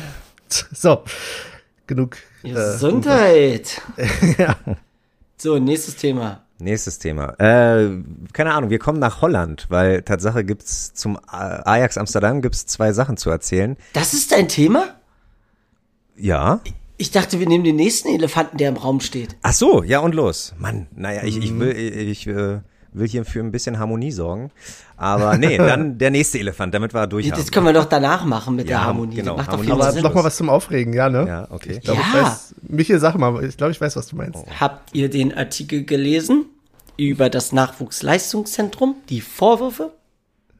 Speaker 1: [laughs] so. Genug. äh,
Speaker 2: Gesundheit. [laughs]
Speaker 1: ja.
Speaker 2: So, nächstes Thema.
Speaker 3: Nächstes Thema. Äh, keine Ahnung, wir kommen nach Holland, weil Tatsache gibt's zum äh, Ajax Amsterdam gibt's zwei Sachen zu erzählen.
Speaker 2: Das ist dein Thema?
Speaker 3: Ja.
Speaker 2: Ich dachte, wir nehmen den nächsten Elefanten, der im Raum steht.
Speaker 3: Ach so, ja und los. Mann, naja, ich, ich will, ich äh, will hier für ein bisschen Harmonie sorgen. Aber nee, [laughs] dann der nächste Elefant, damit wir durch
Speaker 2: Das können wir doch danach machen mit
Speaker 3: Ja,
Speaker 2: der Harmonie.
Speaker 3: genau,
Speaker 2: Das macht
Speaker 3: Harmonie
Speaker 1: Aber
Speaker 2: Sinn.
Speaker 1: noch mal was zum Aufregen, ja, ne?
Speaker 3: Ja, okay.
Speaker 1: Ich glaube, ich
Speaker 2: Ja.
Speaker 1: weiß. Michael, sag mal, ich glaube, ich weiß, was du meinst.
Speaker 2: Habt ihr den Artikel gelesen über das Nachwuchsleistungszentrum, die Vorwürfe?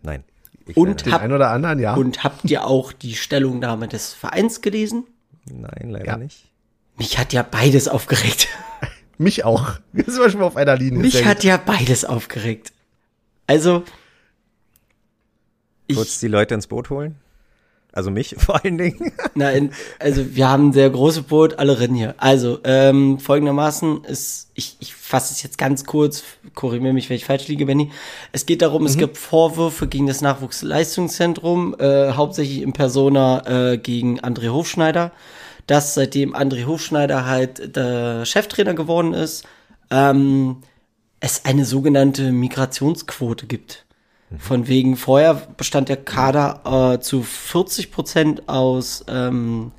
Speaker 3: Nein. Ich
Speaker 2: Und
Speaker 3: leider,
Speaker 1: Den
Speaker 2: Hab-
Speaker 1: einen oder anderen, ja.
Speaker 2: Und habt ihr auch die Stellungnahme des Vereins gelesen?
Speaker 3: Nein, leider
Speaker 1: Ja.
Speaker 3: nicht.
Speaker 2: Mich hat ja beides aufgeregt. [laughs]
Speaker 1: Mich auch. Wir sind schon mal auf einer Linie.
Speaker 2: Mich hat ja beides aufgeregt. Also,
Speaker 3: Kurz die Leute ins Boot holen. Also mich [laughs] vor allen Dingen.
Speaker 2: na, in, also wir haben ein sehr großes Boot, alle rennen hier. Also, ähm, folgendermaßen ist, ich, ich fasse es jetzt ganz kurz, korrigiere mich, wenn ich falsch liege, Benny. Es geht darum, es gibt Vorwürfe gegen das Nachwuchsleistungszentrum, äh, hauptsächlich in Persona äh, gegen André Hofschneider, dass seitdem André Hofschneider halt der Cheftrainer geworden ist, ähm, es eine sogenannte Migrationsquote gibt. Von wegen, vorher bestand der Kader äh, zu 40 Prozent aus ähm,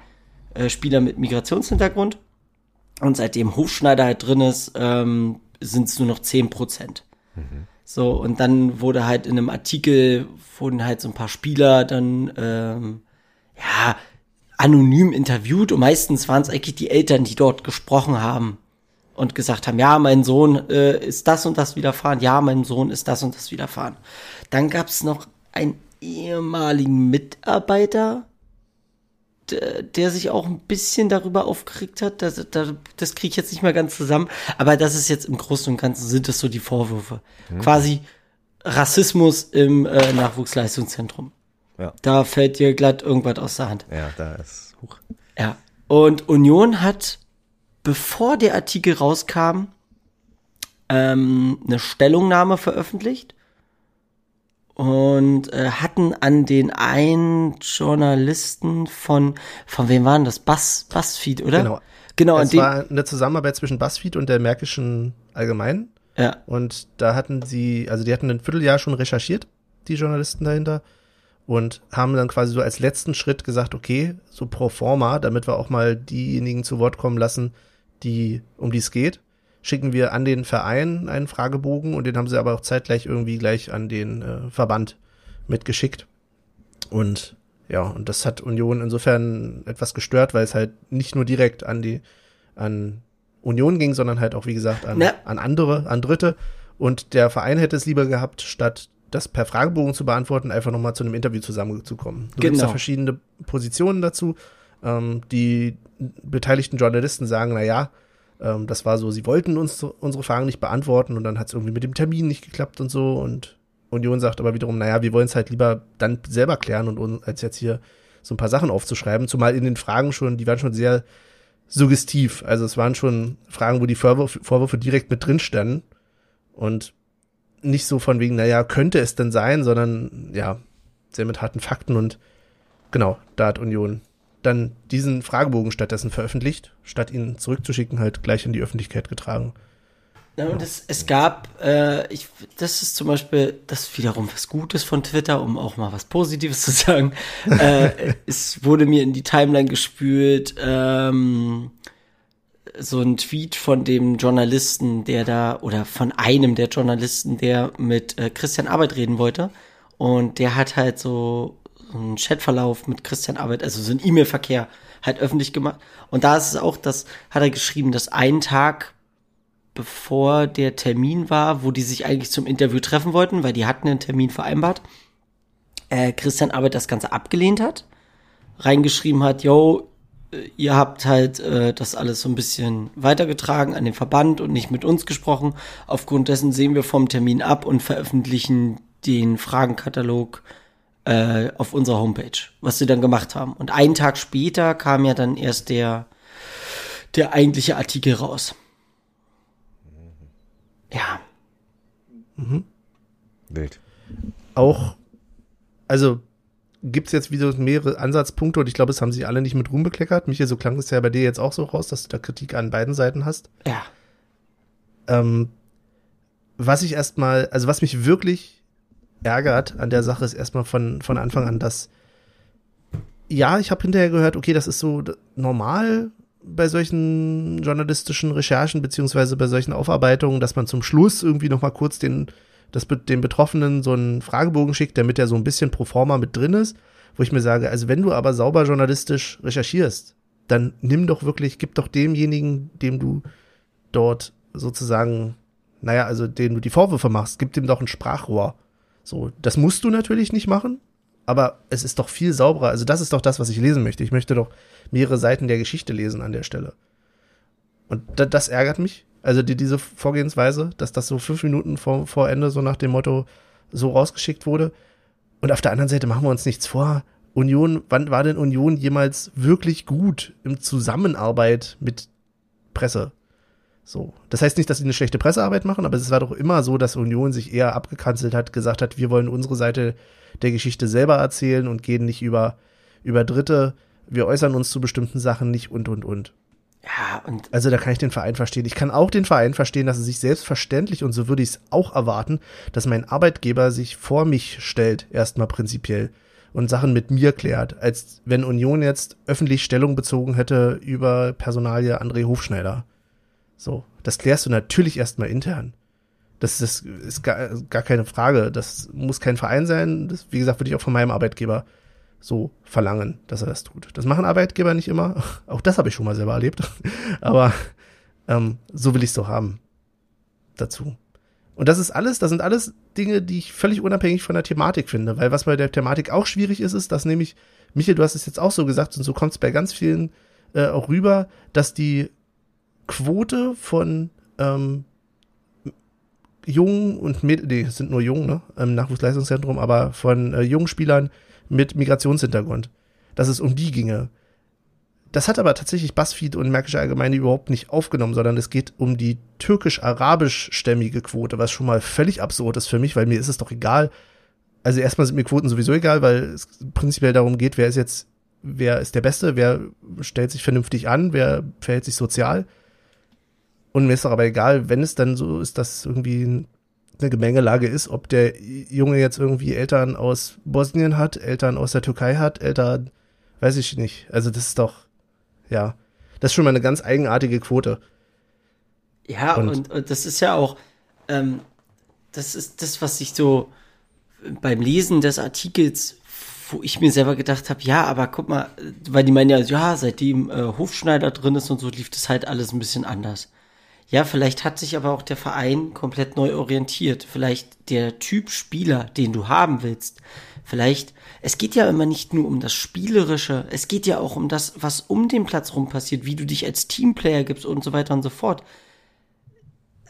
Speaker 2: äh, Spielern mit Migrationshintergrund. Und seitdem Hofschneider halt drin ist, ähm, sind es nur noch 10 Prozent. So, und dann wurde halt in einem Artikel, wurden halt so ein paar Spieler dann, ähm, ja, anonym interviewt und meistens waren es eigentlich die Eltern, die dort gesprochen haben und gesagt haben, ja, mein Sohn äh, ist das und das widerfahren, ja, mein Sohn ist das und das widerfahren. Dann gab es noch einen ehemaligen Mitarbeiter, der, der sich auch ein bisschen darüber aufgeregt hat. Das, das, das kriege ich jetzt nicht mehr ganz zusammen. Aber das ist jetzt im Großen und Ganzen sind das so die Vorwürfe. Quasi Rassismus im äh, Nachwuchsleistungszentrum.
Speaker 3: Ja.
Speaker 2: Da fällt dir glatt irgendwas aus der Hand.
Speaker 3: Ja, da ist. Huch.
Speaker 2: Ja. Und Union hat, bevor der Artikel rauskam, ähm, eine Stellungnahme veröffentlicht und äh, hatten an den einen Journalisten von, von wem waren das? Bass, Buzzfeed, oder?
Speaker 1: Genau.
Speaker 2: Genau,
Speaker 1: Es war eine Zusammenarbeit zwischen BuzzFeed und der Märkischen Allgemeinen.
Speaker 2: ja,
Speaker 1: Und da hatten sie, also die hatten ein Vierteljahr schon recherchiert, die Journalisten dahinter, und haben dann quasi so als letzten Schritt gesagt, okay, so pro forma, damit wir auch mal diejenigen zu Wort kommen lassen, die, um die es geht, schicken wir an den Verein einen Fragebogen und den haben sie aber auch zeitgleich irgendwie gleich an den äh, Verband mitgeschickt. Und ja, und das hat Union insofern etwas gestört, weil es halt nicht nur direkt an die, an Union ging, sondern halt auch, wie gesagt, an, ja. an andere, an Dritte. Und der Verein hätte es lieber gehabt, statt das per Fragebogen zu beantworten, einfach nochmal zu einem Interview zusammenzukommen. Du genau. da verschiedene Positionen dazu. Ähm, die beteiligten Journalisten sagen, na ja, ähm, das war so, sie wollten uns unsere Fragen nicht beantworten und dann hat es irgendwie mit dem Termin nicht geklappt und so. Und Union sagt aber wiederum, naja, wir wollen es halt lieber dann selber klären und als jetzt hier so ein paar Sachen aufzuschreiben. Zumal in den Fragen schon, die waren schon sehr suggestiv. Also es waren schon Fragen, wo die Vorwürfe, Vorwürfe direkt mit drin standen. Und nicht so von wegen, naja, könnte es denn sein, sondern ja, sehr mit harten Fakten und genau, da hat Union dann diesen Fragebogen stattdessen veröffentlicht, statt ihn zurückzuschicken, halt gleich in die Öffentlichkeit getragen.
Speaker 2: Ja, und es, es gab, äh, ich, das ist zum Beispiel, das wiederum was Gutes von Twitter, um auch mal was Positives [laughs] zu sagen. äh, es wurde mir in die Timeline gespült, ähm, so ein Tweet von dem Journalisten, der da, oder von einem der Journalisten, der mit äh, Christian Arbeit reden wollte. Und der hat halt so einen Chatverlauf mit Christian Arbeit, also so ein E-Mail-Verkehr halt öffentlich gemacht. Und da ist es auch, das hat er geschrieben, dass einen Tag bevor der Termin war, wo die sich eigentlich zum Interview treffen wollten, weil die hatten einen Termin vereinbart, äh, Christian Arbeit das Ganze abgelehnt hat, reingeschrieben hat, yo, äh, ihr habt halt äh, das alles so ein bisschen weitergetragen an den Verband und nicht mit uns gesprochen. Aufgrund dessen sehen wir vom Termin ab und veröffentlichen den Fragenkatalog äh, auf unserer Homepage, was sie dann gemacht haben. Und einen Tag später kam ja dann erst der, der eigentliche Artikel raus. Ja.
Speaker 1: Mhm. Wild. Auch, also gibt es jetzt wieder mehrere Ansatzpunkte und ich glaube, es haben sie alle nicht mit Ruhm bekleckert. Michael, so klang es ja bei dir jetzt auch so raus, dass du da Kritik an beiden Seiten hast.
Speaker 2: Ja.
Speaker 1: Ähm, was ich erstmal, also was mich wirklich ärgert an der Sache ist erstmal von, von Anfang an, dass ja, ich habe hinterher gehört, okay, das ist so normal bei solchen journalistischen Recherchen beziehungsweise bei solchen Aufarbeitungen, dass man zum Schluss irgendwie noch mal kurz den das dem Betroffenen so einen Fragebogen schickt, damit er so ein bisschen pro forma mit drin ist, wo ich mir sage, also wenn du aber sauber journalistisch recherchierst, dann nimm doch wirklich, gib doch demjenigen, dem du dort sozusagen, naja, also dem du die Vorwürfe machst, gib dem doch ein Sprachrohr. So, das musst du natürlich nicht machen, aber es ist doch viel sauberer. Also das ist doch das, was ich lesen möchte. Ich möchte doch mehrere Seiten der Geschichte lesen an der Stelle. Und das ärgert mich, also die, diese Vorgehensweise, dass das so fünf Minuten vor, vor Ende so nach dem Motto so rausgeschickt wurde. Und auf der anderen Seite machen wir uns nichts vor. Union, wann war denn Union jemals wirklich gut im Zusammenarbeit mit Presse? So. Das heißt nicht, dass sie eine schlechte Pressearbeit machen, aber es war doch immer so, dass Union sich eher abgekanzelt hat, gesagt hat, wir wollen unsere Seite der Geschichte selber erzählen und gehen nicht über, über Dritte. Wir äußern uns zu bestimmten Sachen nicht und, und, und.
Speaker 2: Ja, und.
Speaker 1: Also da kann ich den Verein verstehen. Ich kann auch den Verein verstehen, dass es sich selbstverständlich, und so würde ich es auch erwarten, dass mein Arbeitgeber sich vor mich stellt, erstmal prinzipiell, und Sachen mit mir klärt, als wenn Union jetzt öffentlich Stellung bezogen hätte über Personalie André Hofschneider. So, das klärst du natürlich erstmal intern. Das, das ist gar, gar keine Frage. Das muss kein Verein sein. Das, wie gesagt, würde ich auch von meinem Arbeitgeber so verlangen, dass er das tut. Das machen Arbeitgeber nicht immer. [laughs] Auch das habe ich schon mal selber erlebt. [laughs] Aber ähm, so will ich es doch haben. Dazu. Und das ist alles, das sind alles Dinge, die ich völlig unabhängig von der Thematik finde. Weil was bei der Thematik auch schwierig ist, ist, dass nämlich, Michael, du hast es jetzt auch so gesagt und so kommt es bei ganz vielen äh, auch rüber, dass die Quote von ähm, jungen und mit, nee, sind nur jung, ne, im Nachwuchsleistungszentrum, aber von äh, jungen Spielern mit Migrationshintergrund, dass es um die ginge. Das hat aber tatsächlich Buzzfeed und Märkische Allgemeine überhaupt nicht aufgenommen, sondern es geht um die türkisch-arabisch-stämmige Quote, was schon mal völlig absurd ist für mich, weil mir ist es doch egal. Also erstmal sind mir Quoten sowieso egal, weil es prinzipiell darum geht, wer ist jetzt, wer ist der Beste, wer stellt sich vernünftig an, wer verhält sich sozial. Und mir ist doch aber egal, wenn es dann so ist, dass irgendwie eine Gemengelage ist, ob der Junge jetzt irgendwie Eltern aus Bosnien hat, Eltern aus der Türkei hat, Eltern, weiß ich nicht. Also das ist doch, ja, das ist schon mal eine ganz eigenartige Quote.
Speaker 2: Ja, und, und, und das ist ja auch, ähm, das ist das, was ich so beim Lesen des Artikels, wo ich mir selber gedacht habe, ja, aber guck mal, weil die meinen ja, ja, seitdem äh, Hofschneider drin ist und so, lief das halt alles ein bisschen anders. Ja, vielleicht hat sich aber auch der Verein komplett neu orientiert. Vielleicht der Typ Spieler, den du haben willst. Vielleicht, es geht ja immer nicht nur um das Spielerische, es geht ja auch um das, was um den Platz rum passiert, wie du dich als Teamplayer gibst und so weiter und so fort.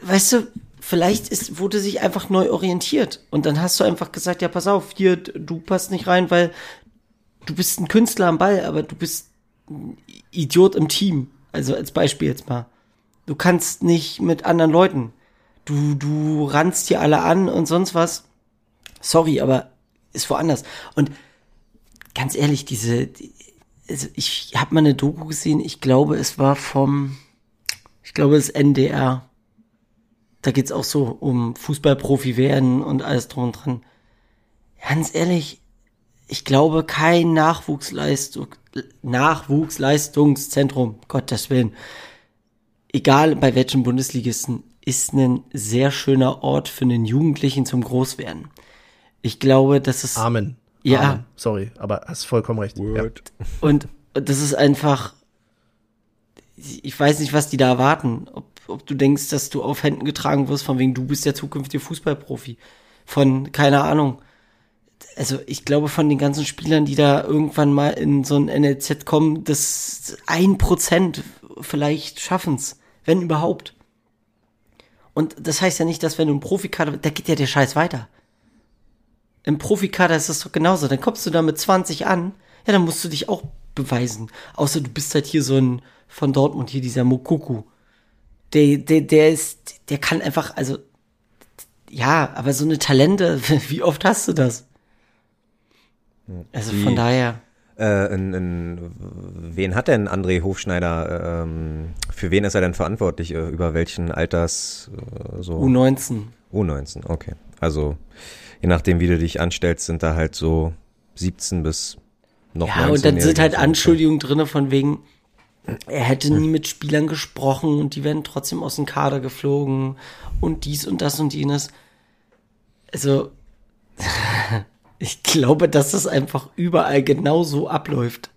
Speaker 2: Weißt du, vielleicht ist, wurde sich einfach neu orientiert. Und dann hast du einfach gesagt, ja, pass auf, hier, du passt nicht rein, weil du bist ein Künstler am Ball, aber du bist ein Idiot im Team. Also als Beispiel jetzt mal. Du kannst nicht mit anderen Leuten. Du, du rannst hier alle an und sonst was. Sorry, aber ist woanders. Und ganz ehrlich, diese, die, also ich habe mal eine Doku gesehen, ich glaube, es war vom, ich glaube, das NDR. Da geht's auch so um Fußballprofi werden und alles drum und dran. Ganz ehrlich, ich glaube, kein Nachwuchsleistung, Nachwuchsleistungszentrum, Gottes Willen, egal bei welchen Bundesligisten, ist ein sehr schöner Ort für einen Jugendlichen zum Großwerden. Ich glaube, das ist.
Speaker 1: Amen.
Speaker 2: Ja.
Speaker 1: Amen. Sorry, aber hast vollkommen recht. Ja.
Speaker 2: Und das ist einfach. Ich weiß nicht, was die da erwarten. Ob, ob du denkst, dass du auf Händen getragen wirst, von wegen du bist der zukünftige Fußballprofi. Von, keine Ahnung. Also ich glaube, von den ganzen Spielern, die da irgendwann mal in so ein NLZ kommen, das ein Prozent vielleicht schaffen's, wenn überhaupt. Und das heißt ja nicht, dass wenn du ein Profikader, da geht ja der Scheiß weiter. Im Profikader ist das doch genauso. Dann kommst du da mit 20 an, ja, dann musst du dich auch beweisen. Außer du bist halt hier so ein von Dortmund hier dieser Mokuku. Der, der, der ist, der kann einfach, also ja, aber so eine Talente, [laughs] wie oft hast du das? Also von daher.
Speaker 3: Äh, in, in, wen hat denn André Hofschneider, ähm, für wen ist er denn verantwortlich? Äh, über welchen Alters äh, so?
Speaker 2: U19.
Speaker 3: U19, okay. Also je nachdem, wie du dich anstellst, sind da halt so 17 bis noch
Speaker 2: Ja, und dann sind halt
Speaker 3: 19-Jährige so.
Speaker 2: Anschuldigungen drinne von wegen, er hätte nie mit Spielern gesprochen und die werden trotzdem aus dem Kader geflogen und dies und das und jenes. Also, [laughs] ich glaube, dass das einfach überall genauso abläuft.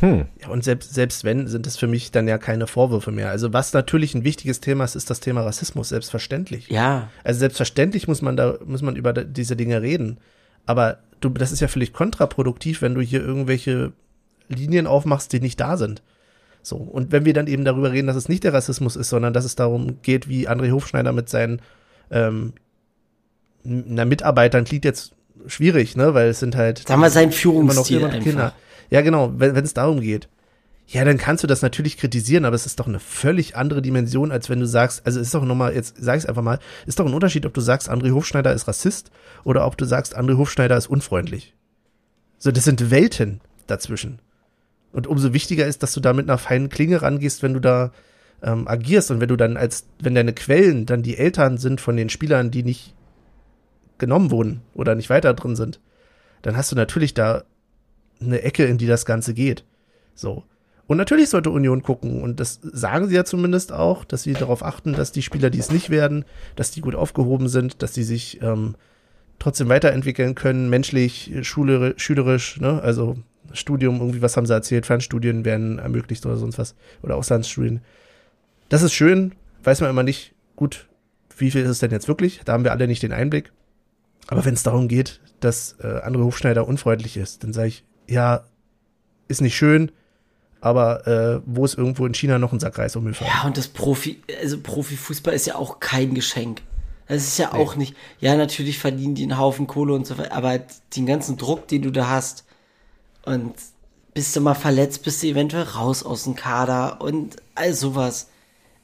Speaker 1: Ja, und selbst, selbst wenn, sind das für mich dann ja keine Vorwürfe mehr. Also was natürlich ein wichtiges Thema ist, ist das Thema Rassismus, selbstverständlich.
Speaker 2: Ja,
Speaker 1: Also selbstverständlich muss man da, muss man über diese Dinge reden. Aber du, das ist ja völlig kontraproduktiv, wenn du hier irgendwelche Linien aufmachst, die nicht da sind. So. Und wenn wir dann eben darüber reden, dass es nicht der Rassismus ist, sondern dass es darum geht, wie André Hofschneider mit seinen, ähm, na, Mitarbeitern klingt jetzt schwierig, ne, weil es sind halt
Speaker 2: sag mal sein Führungsstil
Speaker 1: immer noch. Kinder. Ja, genau, wenn es darum geht. Ja, dann kannst du das natürlich kritisieren, aber es ist doch eine völlig andere Dimension, als wenn du sagst, also es ist doch nochmal, jetzt sag ich es einfach mal, ist doch ein Unterschied, ob du sagst, André Hofschneider ist Rassist oder ob du sagst, André Hofschneider ist unfreundlich. So, das sind Welten dazwischen. Und umso wichtiger ist, dass du da mit einer feinen Klinge rangehst, wenn du da ähm, agierst und wenn du dann als, wenn deine Quellen dann die Eltern sind von den Spielern, die nicht genommen wurden oder nicht weiter drin sind, dann hast du natürlich da eine Ecke, in die das Ganze geht. So. Und natürlich sollte Union gucken, und das sagen sie ja zumindest auch, dass sie darauf achten, dass die Spieler, die es nicht werden, dass die gut aufgehoben sind, dass die sich ähm, trotzdem weiterentwickeln können, menschlich, schülerisch, ne? Also Studium, irgendwie, was haben sie erzählt, Fernstudien werden ermöglicht oder sonst was. Oder Auslandsstudien. Das ist schön, weiß man immer nicht, gut, wie viel ist es denn jetzt wirklich? Da haben wir alle nicht den Einblick. Aber wenn es darum geht, dass äh, André Hofschneider unfreundlich ist, dann sage ich, ja, ist nicht schön, aber äh, wo ist irgendwo in China noch ein Sack Reis um?
Speaker 2: Ja, und das Profi, also Profifußball ist ja auch kein Geschenk. Das ist ja auch nicht, ja, natürlich verdienen die einen Haufen Kohle und so weiter, aber den ganzen Druck, den du da hast und bist du mal verletzt, bist du eventuell raus aus dem Kader und all sowas.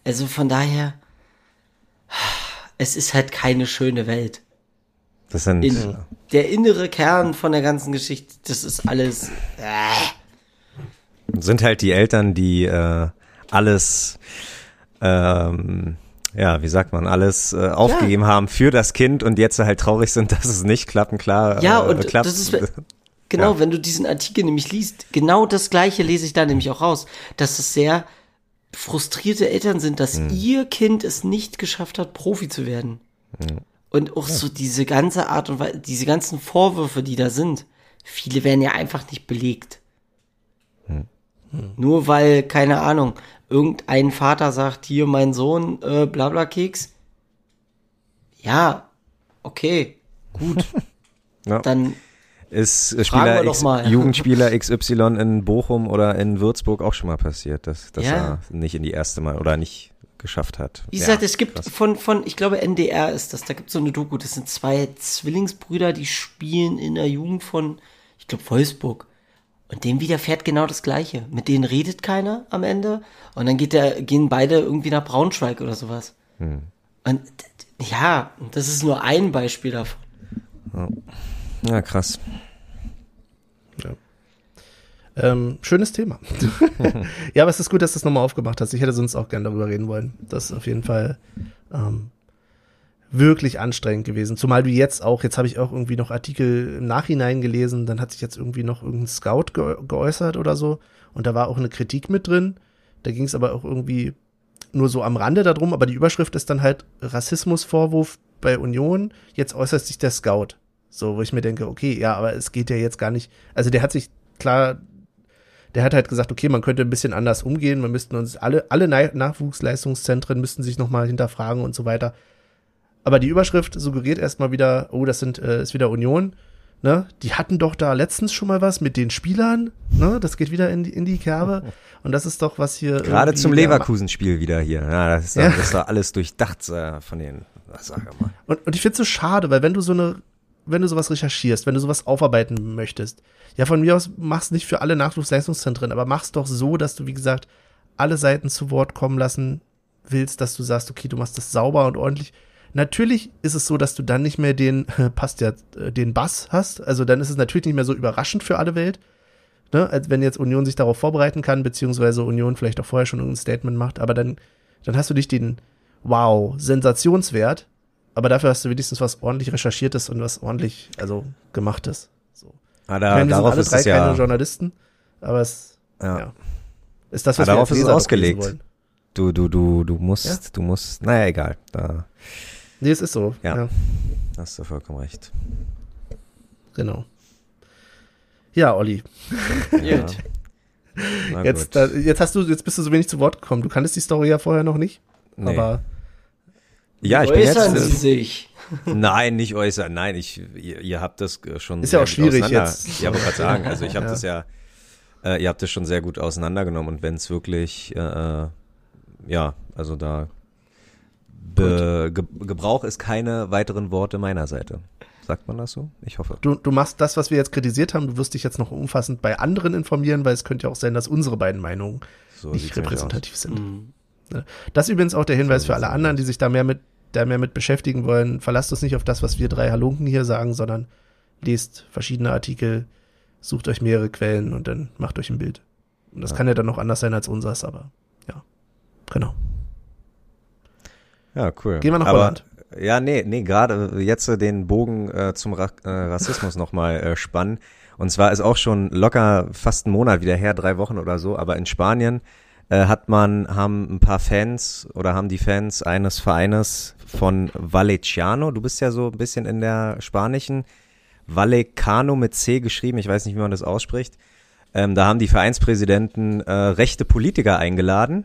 Speaker 2: Also von daher, es ist halt keine schöne Welt.
Speaker 3: Das sind,
Speaker 2: In, Der innere Kern von der ganzen Geschichte, das ist alles,
Speaker 3: sind halt die Eltern, die äh, alles ähm, ja, wie sagt man, alles äh, aufgegeben haben für das Kind und jetzt halt traurig sind, [laughs] dass es nicht klappen, klar.
Speaker 2: Ja,
Speaker 3: äh,
Speaker 2: und
Speaker 3: klappt.
Speaker 2: das ist, [laughs] genau,
Speaker 3: Ja.
Speaker 2: wenn du diesen Artikel nämlich liest, genau das gleiche lese ich da nämlich auch raus, dass es sehr frustrierte Eltern sind, dass
Speaker 3: Hm.
Speaker 2: ihr Kind es nicht geschafft hat, Profi zu werden.
Speaker 3: Hm.
Speaker 2: Und auch so diese ganze Art und Weise, diese ganzen Vorwürfe, die da sind, viele werden ja einfach nicht belegt.
Speaker 3: Hm.
Speaker 2: Nur weil, keine Ahnung, irgendein Vater sagt, hier mein Sohn, äh, blabla Keks. Ja, okay, gut. [laughs]
Speaker 3: Ja.
Speaker 2: Dann
Speaker 3: Ist äh, Spieler X. [laughs] Jugendspieler XY in Bochum oder in Würzburg auch schon mal passiert, dass, dass
Speaker 2: Ja.
Speaker 3: er nicht in die erste Mal oder nicht geschafft hat.
Speaker 2: Wie
Speaker 3: Ja,
Speaker 2: gesagt, es gibt
Speaker 3: krass.
Speaker 2: von, von, ich glaube, NDR ist das, da gibt es so eine Doku, das sind zwei Zwillingsbrüder, die spielen in der Jugend von, ich glaube, Wolfsburg. Und dem widerfährt genau das Gleiche. Mit denen redet keiner am Ende. Und dann geht der, gehen beide irgendwie nach Braunschweig oder sowas.
Speaker 3: Hm.
Speaker 2: Und ja, das ist nur ein Beispiel davon.
Speaker 3: Ja, krass.
Speaker 1: Ähm, schönes Thema. [laughs] ja, aber es ist gut, dass du es nochmal aufgemacht hast. Ich hätte sonst auch gern darüber reden wollen. Das ist auf jeden Fall ähm, wirklich anstrengend gewesen. Zumal du jetzt auch, jetzt habe ich auch irgendwie noch Artikel im Nachhinein gelesen, dann hat sich jetzt irgendwie noch irgendein Scout ge geäußert oder so. Und da war auch eine Kritik mit drin. Da ging es aber auch irgendwie nur so am Rande darum, aber die Überschrift ist dann halt Rassismusvorwurf bei Union. Jetzt äußert sich der Scout. So, wo ich mir denke, okay, ja, aber es geht ja jetzt gar nicht. Also der hat sich klar der hat halt gesagt, okay, man könnte ein bisschen anders umgehen, wir müssten uns alle, alle Na- Nachwuchsleistungszentren müssten sich nochmal hinterfragen und so weiter. Aber die Überschrift suggeriert erstmal wieder, oh, das sind, äh, ist wieder Union, ne? Die hatten doch da letztens schon mal was mit den Spielern, ne? Das geht wieder in die, in die Kerbe. Und das ist doch was hier.
Speaker 3: Gerade zum Leverkusen-Spiel wieder hier. Ja, das ist,
Speaker 1: Ja.
Speaker 3: das ist doch alles durchdacht äh, von den, sag ich mal.
Speaker 1: Und, und ich find's so schade, weil wenn du so eine, wenn du sowas recherchierst, wenn du sowas aufarbeiten möchtest, ja, von mir aus mach's nicht für alle Nachwuchsleistungszentren, aber mach's doch so, dass du, wie gesagt, alle Seiten zu Wort kommen lassen willst, dass du sagst, okay, du machst das sauber und ordentlich. Natürlich ist es so, dass du dann nicht mehr den, [laughs] passt ja, äh, den Bass hast. Also dann ist es natürlich nicht mehr so überraschend für alle Welt. Ne? Als wenn jetzt Union sich darauf vorbereiten kann, beziehungsweise Union vielleicht auch vorher schon irgendein Statement macht, aber dann, dann hast du nicht den, wow, Sensationswert, aber dafür hast du wenigstens was ordentlich recherchiertes und was ordentlich, also gemachtes. So.
Speaker 3: Ah,
Speaker 1: Ich
Speaker 3: da,
Speaker 1: meine, wir sind
Speaker 3: darauf
Speaker 1: alle
Speaker 3: ist
Speaker 1: drei
Speaker 3: es ja,
Speaker 1: keine Journalisten, aber es
Speaker 3: ja.
Speaker 1: ja. ist das,
Speaker 3: Ah,
Speaker 1: was wir
Speaker 3: darauf ist es ausgelegt. Du, du, du, du musst,
Speaker 1: Ja.
Speaker 3: du musst, naja, egal. Da
Speaker 1: Nee, es ist so.
Speaker 3: Ja.
Speaker 1: Ja,
Speaker 3: hast du vollkommen recht.
Speaker 1: genau. Ja, Olli. [laughs]
Speaker 3: Ja.
Speaker 1: Jetzt, da, jetzt hast du, jetzt bist du so wenig zu Wort gekommen. Du kanntest die Story ja vorher noch nicht.
Speaker 3: Nee.
Speaker 1: Aber
Speaker 3: ja, ich bin
Speaker 2: Äußern
Speaker 3: jetzt,
Speaker 2: Sie sich.
Speaker 3: Nein, nicht äußern. Nein, ich, ihr, ihr habt das äh, schon.
Speaker 1: Ist ja auch schwierig jetzt. [laughs]
Speaker 3: Ja, wollte gerade sagen. Also ich habe
Speaker 1: Ja.
Speaker 3: das ja, äh, ihr habt das schon sehr gut auseinandergenommen und wenn es wirklich, äh, ja, also da Be Ge Gebrauch ist keine weiteren Worte meiner Seite. Sagt man das so? Ich hoffe.
Speaker 1: du, du machst das, was wir jetzt kritisiert haben. Du wirst dich jetzt noch umfassend bei anderen informieren, weil es könnte ja auch sein, dass unsere beiden Meinungen
Speaker 3: So
Speaker 1: nicht repräsentativ sind.
Speaker 2: Mhm.
Speaker 1: Das ist übrigens auch der Hinweis für alle anderen, die sich da mehr mit, da mehr mit beschäftigen wollen. Verlasst uns nicht auf das, was wir drei Halunken hier sagen, sondern lest verschiedene Artikel, sucht euch mehrere Quellen und dann macht euch ein Bild. Und das
Speaker 3: Ja.
Speaker 1: kann ja dann noch anders sein als unseres, aber ja. Genau.
Speaker 3: Ja, cool.
Speaker 1: Gehen wir nach
Speaker 3: Aber,
Speaker 1: Holland.
Speaker 3: Ja, nee, nee, gerade jetzt äh, den Bogen äh, zum Ra äh, Rassismus [laughs] nochmal äh, spannen. Und zwar ist auch schon locker fast ein Monat wieder her, drei Wochen oder so, aber in Spanien äh, hat man, haben ein paar Fans oder haben die Fans eines Vereines von Vallecano, du bist ja so ein bisschen in der spanischen, Vallecano mit C geschrieben, ich weiß nicht, wie man das ausspricht. Ähm, da haben die Vereinspräsidenten äh, rechte Politiker eingeladen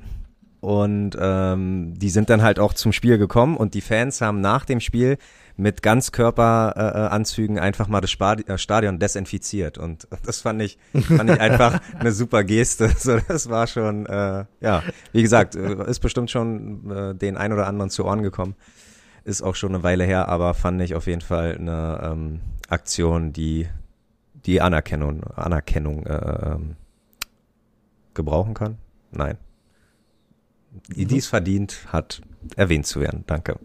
Speaker 3: und ähm, die sind dann halt auch zum Spiel gekommen und die Fans haben nach dem Spiel mit Ganzkörperanzügen äh, Anzügen einfach mal das äh, Stadion desinfiziert und [laughs] das fand ich fand ich einfach [laughs] eine super Geste. [laughs] So, das war schon äh, ja, wie gesagt, äh, ist bestimmt schon äh, den ein oder anderen zu Ohren gekommen. Ist auch schon eine Weile her, aber fand ich auf jeden Fall eine ähm, Aktion, die die Anerkennung Anerkennung äh, ähm, gebrauchen kann. Nein die
Speaker 1: Mhm.
Speaker 3: dies verdient hat, erwähnt zu werden. Danke.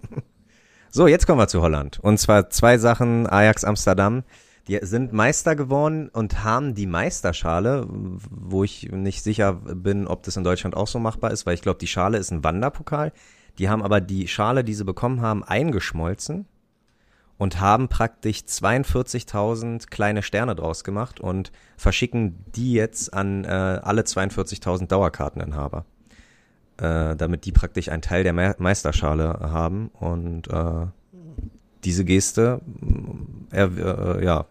Speaker 3: So, jetzt kommen wir zu Holland. Und zwar zwei Sachen. Ajax Amsterdam. Die sind Meister geworden und haben die Meisterschale, wo ich nicht sicher bin, ob das in Deutschland auch so machbar ist, weil ich glaube, die Schale ist ein Wanderpokal. Die haben aber die Schale, die sie bekommen haben, eingeschmolzen und haben praktisch 42.000 kleine Sterne draus gemacht und verschicken die jetzt an äh, alle 42.000 Dauerkarteninhaber, äh, damit die praktisch einen Teil der Me Meisterschale haben und äh, diese Geste, er, äh, ja,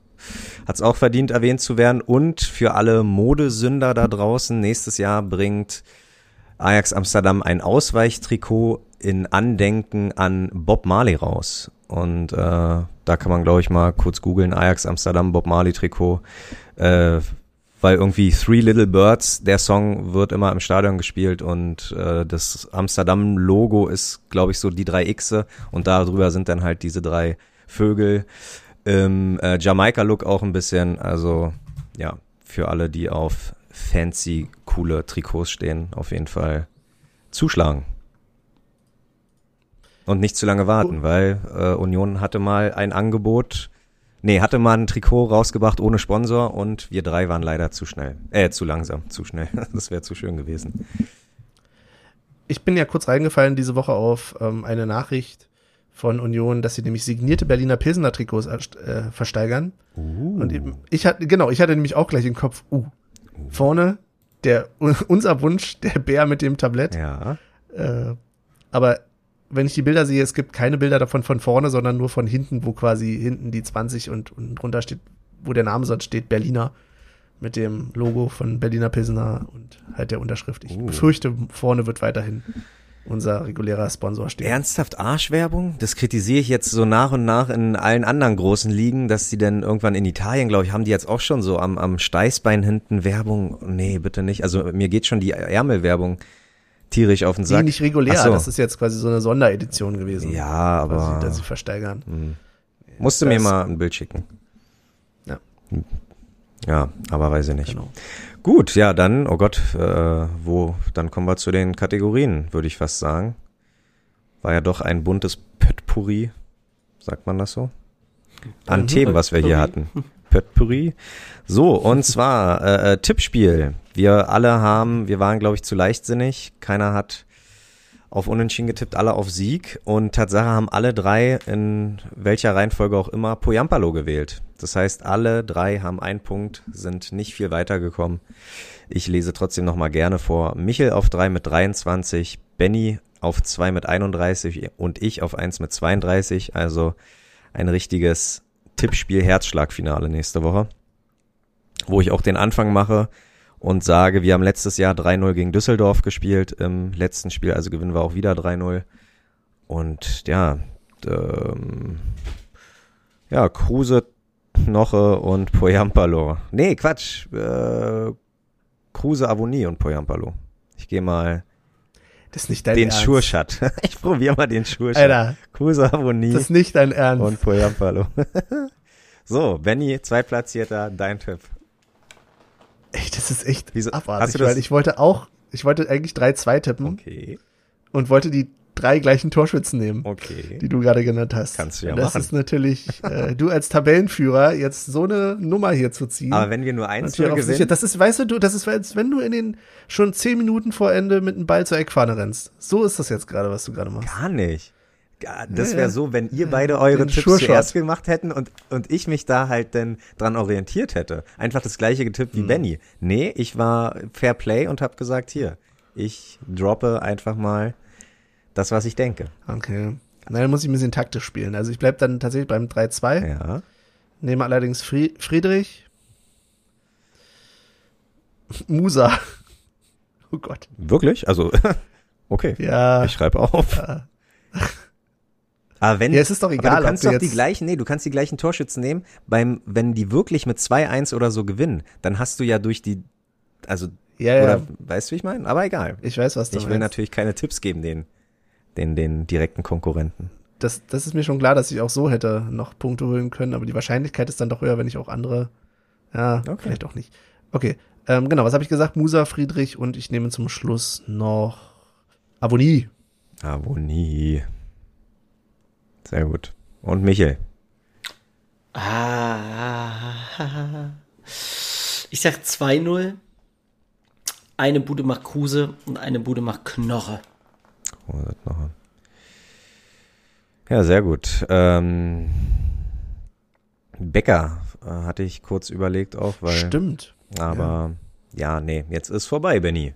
Speaker 3: hat es auch verdient, erwähnt zu werden. Und für alle Modesünder da draußen, nächstes Jahr bringt Ajax Amsterdam ein Ausweichtrikot in Andenken an Bob Marley raus. Und äh, da kann man, glaube ich, mal kurz googeln, Ajax Amsterdam Bob Marley Trikot. Äh, weil irgendwie Three Little Birds, der Song wird immer im Stadion gespielt und äh, das Amsterdam-Logo ist, glaube ich, so die drei Xe und darüber sind dann halt diese drei Vögel im äh, Jamaika-Look auch ein bisschen. Also ja, für alle, die auf fancy, coole Trikots stehen, auf jeden Fall zuschlagen. Und nicht zu lange warten, oh. weil äh, Union hatte mal ein Angebot, nee, hatte mal ein Trikot rausgebracht ohne Sponsor und wir drei waren leider zu schnell, äh, zu langsam, zu schnell. [laughs] Das wäre zu schön gewesen.
Speaker 1: Ich bin ja kurz reingefallen diese Woche auf ähm, eine Nachricht von Union, dass sie nämlich signierte Berliner Pilsener Trikots äh, versteigern. Uh. Und eben, ich hatte, genau, ich hatte nämlich auch gleich im Kopf, uh, uh. vorne der, [laughs] unser Wunsch, der Bär mit dem Tablett.
Speaker 3: Ja.
Speaker 1: Äh, aber wenn ich die Bilder sehe, es gibt keine Bilder davon von vorne, sondern nur von hinten, wo quasi hinten die 20 und, und drunter steht, wo der Name sonst steht, Berliner mit dem Logo von Berliner Pilsener und halt der Unterschrift. Ich uh. befürchte, vorne wird weiterhin unser regulärer Sponsor steht.
Speaker 3: Ernsthaft Arschwerbung? Das kritisiere ich jetzt so nach und nach in allen anderen großen Ligen, dass sie dann irgendwann in Italien, glaube ich, haben die jetzt auch schon so am, am Steißbein hinten Werbung. Nee, bitte nicht. Also mir geht schon die Ärmelwerbung tierisch auf den Sack.
Speaker 1: Die nicht regulär, so. das ist jetzt quasi so eine Sonderedition gewesen.
Speaker 3: Ja, aber.
Speaker 1: Quasi, dass sie versteigern.
Speaker 3: Hm. Musst du mir mal ein Bild schicken.
Speaker 1: Ja.
Speaker 3: Ja, aber weiß ich nicht. Genau. Gut, ja, dann, oh Gott, äh, wo, dann kommen wir zu den Kategorien, würde ich fast sagen. War ja doch ein buntes Potpourri, sagt man das so? An mhm, Themen, was wir hier hatten. Potpourri. So, und [laughs] zwar äh, äh, Tippspiel. Wir alle haben, wir waren, glaube ich, zu leichtsinnig. Keiner hat auf Unentschieden getippt, alle auf Sieg. Und Tatsache haben alle drei, in welcher Reihenfolge auch immer, Poyampalo gewählt. Das heißt, alle drei haben einen Punkt, sind nicht viel weitergekommen. Ich lese trotzdem nochmal gerne vor. Michel auf drei mit 23, Benny auf zwei mit 31 und ich auf eins mit 32. Also ein richtiges Tippspiel-Herzschlagfinale nächste Woche. Wo ich auch den Anfang mache und sage, wir haben letztes Jahr 3-0 gegen Düsseldorf gespielt im letzten Spiel, also gewinnen wir auch wieder 3-0. Und ja, ähm, ja, Kruse, Knoche und Poyampalo. Nee, Quatsch. Äh, Kruse, Avonie und Poyampalo. Ich gehe mal
Speaker 1: das ist nicht dein
Speaker 3: den
Speaker 1: Ernst.
Speaker 3: Schurschat. [laughs] Ich probiere mal den Schurschat.
Speaker 1: Alter.
Speaker 3: Kruse, Avonie.
Speaker 1: Das ist nicht dein Ernst.
Speaker 3: Und Poyampalo. [laughs] so, Benny, Zweitplatzierter, dein Tipp.
Speaker 1: Ey, das ist echt Wieso? abartig, weil ich wollte auch, ich wollte eigentlich 3-2 tippen.
Speaker 3: Okay.
Speaker 1: Und wollte die drei gleichen Torschützen nehmen,
Speaker 3: okay.
Speaker 1: die du gerade genannt hast.
Speaker 3: Kannst du ja
Speaker 1: und das
Speaker 3: machen.
Speaker 1: ist natürlich, äh, du als Tabellenführer jetzt so eine Nummer hier zu ziehen.
Speaker 3: Aber wenn wir nur eins gewinnen.
Speaker 1: Das ist, weißt du, das ist, als wenn du in den schon zehn Minuten vor Ende mit einem Ball zur Eckfahne rennst. So ist das jetzt gerade, was du gerade machst.
Speaker 3: Gar nicht. Das wäre so, wenn ihr beide eure Tipps Sure zuerst gemacht hätten und, und ich mich da halt dann dran orientiert hätte. Einfach das gleiche getippt wie hm. Benny. Nee, ich war Fair Play und habe gesagt, hier, ich droppe einfach mal das, was ich denke.
Speaker 1: Okay. Na, dann muss ich ein bisschen taktisch spielen. Also ich bleib dann tatsächlich beim 3-2.
Speaker 3: Ja.
Speaker 1: Nehme allerdings Friedrich. [laughs] Musa. [laughs] Oh Gott.
Speaker 3: Wirklich? Also, [laughs] okay.
Speaker 1: Ja.
Speaker 3: Ich schreibe auf. Ja. Aber wenn,
Speaker 1: ja, es ist doch egal.
Speaker 3: du kannst doch die gleichen, nee, du kannst die gleichen Torschützen nehmen, beim, wenn die wirklich mit 2-1 oder so gewinnen, dann hast du ja durch die, also,
Speaker 1: ja, oder,
Speaker 3: ja. weißt du, wie ich meine? Aber egal.
Speaker 1: Ich weiß, was du
Speaker 3: Ich will meinst. natürlich keine Tipps geben, den, den, den direkten Konkurrenten.
Speaker 1: Das, das ist mir schon klar, dass ich auch so hätte noch Punkte holen können, aber die Wahrscheinlichkeit ist dann doch höher, wenn ich auch andere, ja, okay. vielleicht auch nicht. Okay, ähm, genau, was habe ich gesagt? Musa, Friedrich und ich nehme zum Schluss noch Avonie.
Speaker 3: Avonie. Sehr gut. Und Michel?
Speaker 2: Ah, ich sag 2-0. Eine Bude macht Kruse und eine Bude macht Knoche.
Speaker 3: Kruse, Knoche. Ja, sehr gut. Ähm, Becker äh, hatte ich kurz überlegt auch, weil.
Speaker 1: Stimmt.
Speaker 3: Aber ja. ja, nee, jetzt ist vorbei, Benny.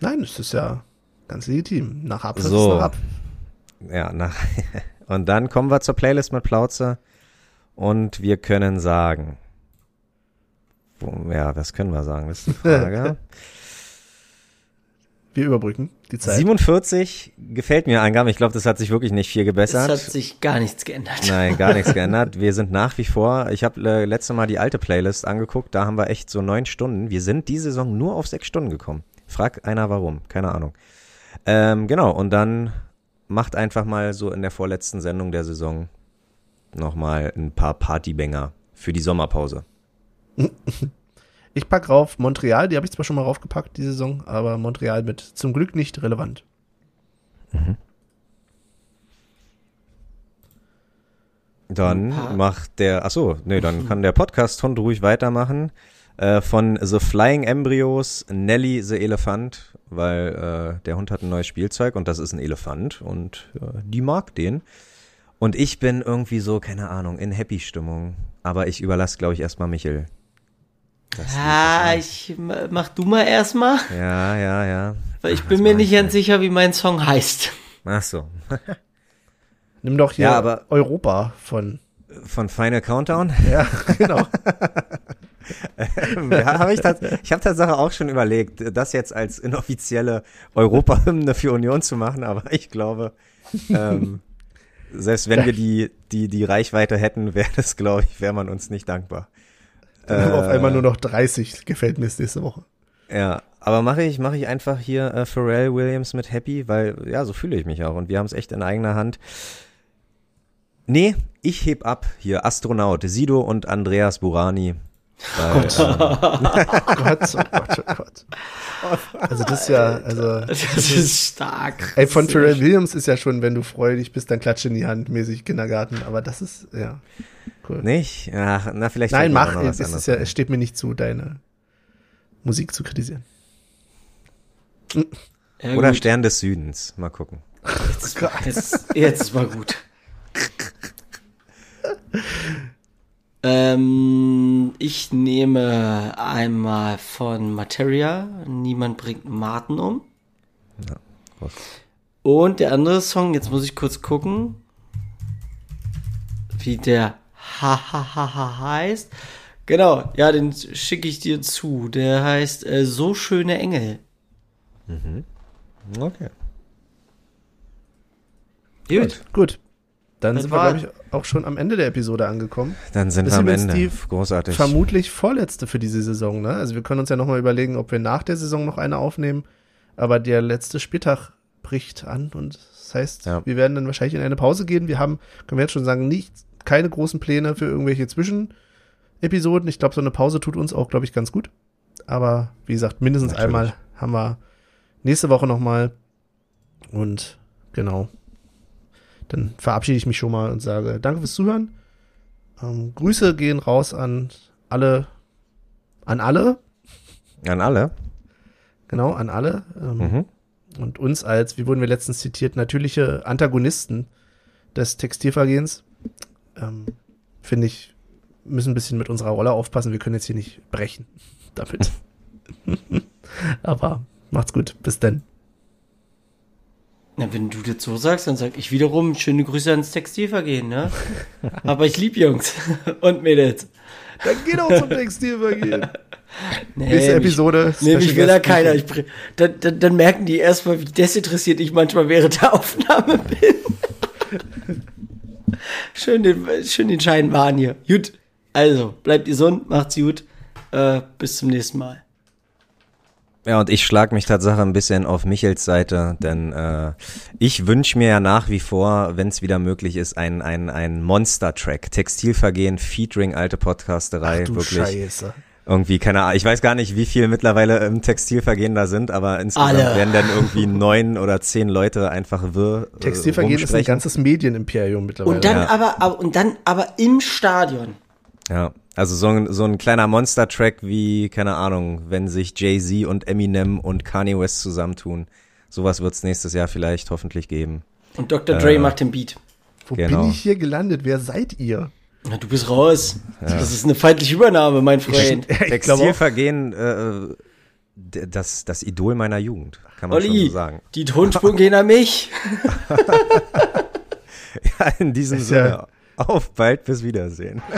Speaker 1: Nein, es ist ja ganz legitim. Nach Apfel
Speaker 3: So.
Speaker 1: ist nach Apfel.
Speaker 3: Ja, nach, [laughs] und dann kommen wir zur Playlist mit Plauze und wir können sagen. Ja, was können wir sagen? Das ist die [laughs] Frage.
Speaker 1: Wir überbrücken die Zeit.
Speaker 3: 47 gefällt mir Angaben. Ich glaube, das hat sich wirklich nicht viel
Speaker 2: Es
Speaker 3: gebessert.
Speaker 2: hat sich gar nichts geändert.
Speaker 3: Nein, gar nichts [laughs] geändert. Wir sind nach wie vor, ich habe äh, letzte Mal die alte Playlist angeguckt, da haben wir echt so neun Stunden. Wir sind die Saison nur auf sechs Stunden gekommen. Frag einer warum, keine Ahnung. Ähm, genau, und dann macht einfach mal so in der vorletzten Sendung der Saison nochmal ein paar Partybanger für die Sommerpause. [laughs]
Speaker 1: Ich pack rauf Montreal, die habe ich zwar schon mal raufgepackt, die Saison, aber Montreal mit zum Glück nicht relevant.
Speaker 3: Dann
Speaker 2: Ein paar-
Speaker 3: macht der, ach so, nee, dann kann der Podcast-Hund ruhig weitermachen. Äh, von The Flying Embryos, Nelly the Elefant, weil äh, der Hund hat ein neues Spielzeug und das ist ein Elefant und äh, die mag den. Und ich bin irgendwie so, keine Ahnung, in Happy-Stimmung. Aber ich überlasse, glaube ich, erstmal Michel. Das
Speaker 2: Ah, ich mach du mal erstmal,
Speaker 3: ja, ja, ja.
Speaker 2: weil ich
Speaker 3: Ach,
Speaker 2: bin mir nicht
Speaker 3: ich
Speaker 2: ganz sicher, wie mein Song heißt.
Speaker 3: Ach so. [laughs]
Speaker 1: Nimm doch hier
Speaker 3: Ja, aber-
Speaker 1: Europa von.
Speaker 3: Von Final Countdown?
Speaker 1: Ja, [laughs] genau. [laughs]
Speaker 3: Ja, hab ich tats- ich habe tatsächlich auch schon überlegt, das jetzt als inoffizielle Europahymne für Union zu machen, aber ich glaube, ähm, selbst wenn wir die, die, die Reichweite hätten, wäre das, glaube ich, wäre man uns nicht dankbar.
Speaker 1: Dann haben wir auf
Speaker 3: Äh,
Speaker 1: einmal nur noch 30 gefällt mir es nächste Woche.
Speaker 3: Ja, aber mache ich, mache ich einfach hier äh, Pharrell Williams mit Happy, weil ja, so fühle ich mich auch und wir haben es echt in eigener Hand. Nee, ich heb ab hier Astronaut, Sido und Andreas Burani. Weil, ähm, [laughs]
Speaker 1: Gott, oh Gott, oh Gott. Also das ist ja, also
Speaker 2: Das ist stark.
Speaker 1: ey, von Pharrell Williams ist ja schon, wenn du freudig bist, dann klatsche in die Hand mäßig Kindergarten. Aber das ist, ja, cool.
Speaker 3: nicht? Ach, na, vielleicht
Speaker 1: Nein, mach, es, ist ja, es steht mir nicht zu, deine Musik zu kritisieren.
Speaker 2: Ja,
Speaker 3: Oder
Speaker 2: gut.
Speaker 3: Stern des Südens. Mal gucken.
Speaker 2: Jetzt, [laughs] jetzt, jetzt ist mal gut. [laughs] ähm, ich nehme einmal von Materia, Niemand bringt Martin um.
Speaker 3: Groß.
Speaker 2: Und der andere Song, jetzt muss ich kurz gucken, wie der Hahaha heißt. Genau, ja, den schicke ich dir zu. Der heißt äh, So schöne Engel.
Speaker 3: Okay.
Speaker 2: Gut.
Speaker 1: Gut. Dann sind wir, glaube ich, auch schon am Ende der Episode angekommen.
Speaker 3: Dann sind
Speaker 1: Das
Speaker 3: wir am Ende.
Speaker 1: die
Speaker 3: Großartig.
Speaker 1: Vermutlich vorletzte für diese Saison, ne? Also wir können uns ja nochmal überlegen, ob wir nach der Saison noch eine aufnehmen. Aber der letzte Spieltag bricht an und das heißt,
Speaker 3: Ja.
Speaker 1: wir werden dann wahrscheinlich in eine Pause gehen. Wir haben, können wir jetzt schon sagen, nicht, keine großen Pläne für irgendwelche Zwischenepisoden. Ich glaube, so eine Pause tut uns auch, glaube ich, ganz gut. Aber wie gesagt, mindestens
Speaker 3: Natürlich.
Speaker 1: einmal haben wir nächste Woche nochmal. Und genau. Dann verabschiede ich mich schon mal und sage Danke fürs Zuhören. Ähm, Grüße gehen raus an alle, an alle,
Speaker 3: An alle.
Speaker 1: genau, an alle. Ähm,
Speaker 3: Mhm.
Speaker 1: Und uns als, wie wurden wir letztens zitiert, natürliche Antagonisten des Textilvergehens. Ähm, Finde ich, müssen ein bisschen mit unserer Rolle aufpassen. Wir können jetzt hier nicht brechen damit. [laughs] Aber macht's gut. Bis dann.
Speaker 2: Na, wenn du das so sagst, dann sag ich wiederum schöne Grüße ans Textilvergehen, ne? [laughs] Aber ich lieb Jungs [laughs] und Mädels.
Speaker 1: Dann geht auch zum Textilvergehen. [laughs]
Speaker 2: Nee,
Speaker 1: Nächste
Speaker 2: mich-
Speaker 1: Episode.
Speaker 2: Nee, mich will da keiner. Ich, dann, dann, dann merken die erstmal, wie desinteressiert ich manchmal während der Aufnahme bin. schön, den, schön den Schein wahren hier. Gut. Also, bleibt gesund, macht's gut. Äh, bis zum nächsten Mal.
Speaker 3: Ja, und ich schlag mich Tatsache ein bisschen auf Michels Seite, denn äh, ich wünsche mir ja nach wie vor, wenn es wieder möglich ist, ein, ein, ein Monster-Track. Textilvergehen, featuring alte Podcasterei.
Speaker 1: Du
Speaker 3: wirklich
Speaker 1: Scheiße.
Speaker 3: irgendwie, keine Ahnung, ich weiß gar nicht, wie viel mittlerweile im Textilvergehen da sind, aber insgesamt
Speaker 2: Alle.
Speaker 3: werden dann irgendwie neun oder zehn Leute einfach wirr. äh,
Speaker 1: Textilvergehen ist ein ganzes Medienimperium mittlerweile.
Speaker 2: Und dann
Speaker 3: Ja.
Speaker 2: aber, aber, und dann aber im Stadion.
Speaker 3: Ja, also so ein, so ein kleiner Monster-Track wie, keine Ahnung, wenn sich Jay-Z und Eminem und Kanye West zusammentun. Sowas wird's nächstes Jahr vielleicht hoffentlich geben.
Speaker 2: Und Dr. Dre
Speaker 3: Äh.
Speaker 2: macht den Beat.
Speaker 1: Wo
Speaker 3: Genau.
Speaker 1: bin ich hier gelandet? Wer seid ihr?
Speaker 2: Na, du bist raus. Das ist eine feindliche Übernahme, mein Freund. [laughs]
Speaker 1: ich glaube auch,
Speaker 3: Textilvergehen, äh, d- das, das Idol meiner Jugend, kann man schon
Speaker 2: Olli,
Speaker 3: so sagen.
Speaker 2: die Tonspuren [laughs] gehen an mich. [laughs]
Speaker 3: Ja, in diesem
Speaker 1: Ist ja-
Speaker 3: Sinne, auf bald, bis Wiedersehen. [laughs]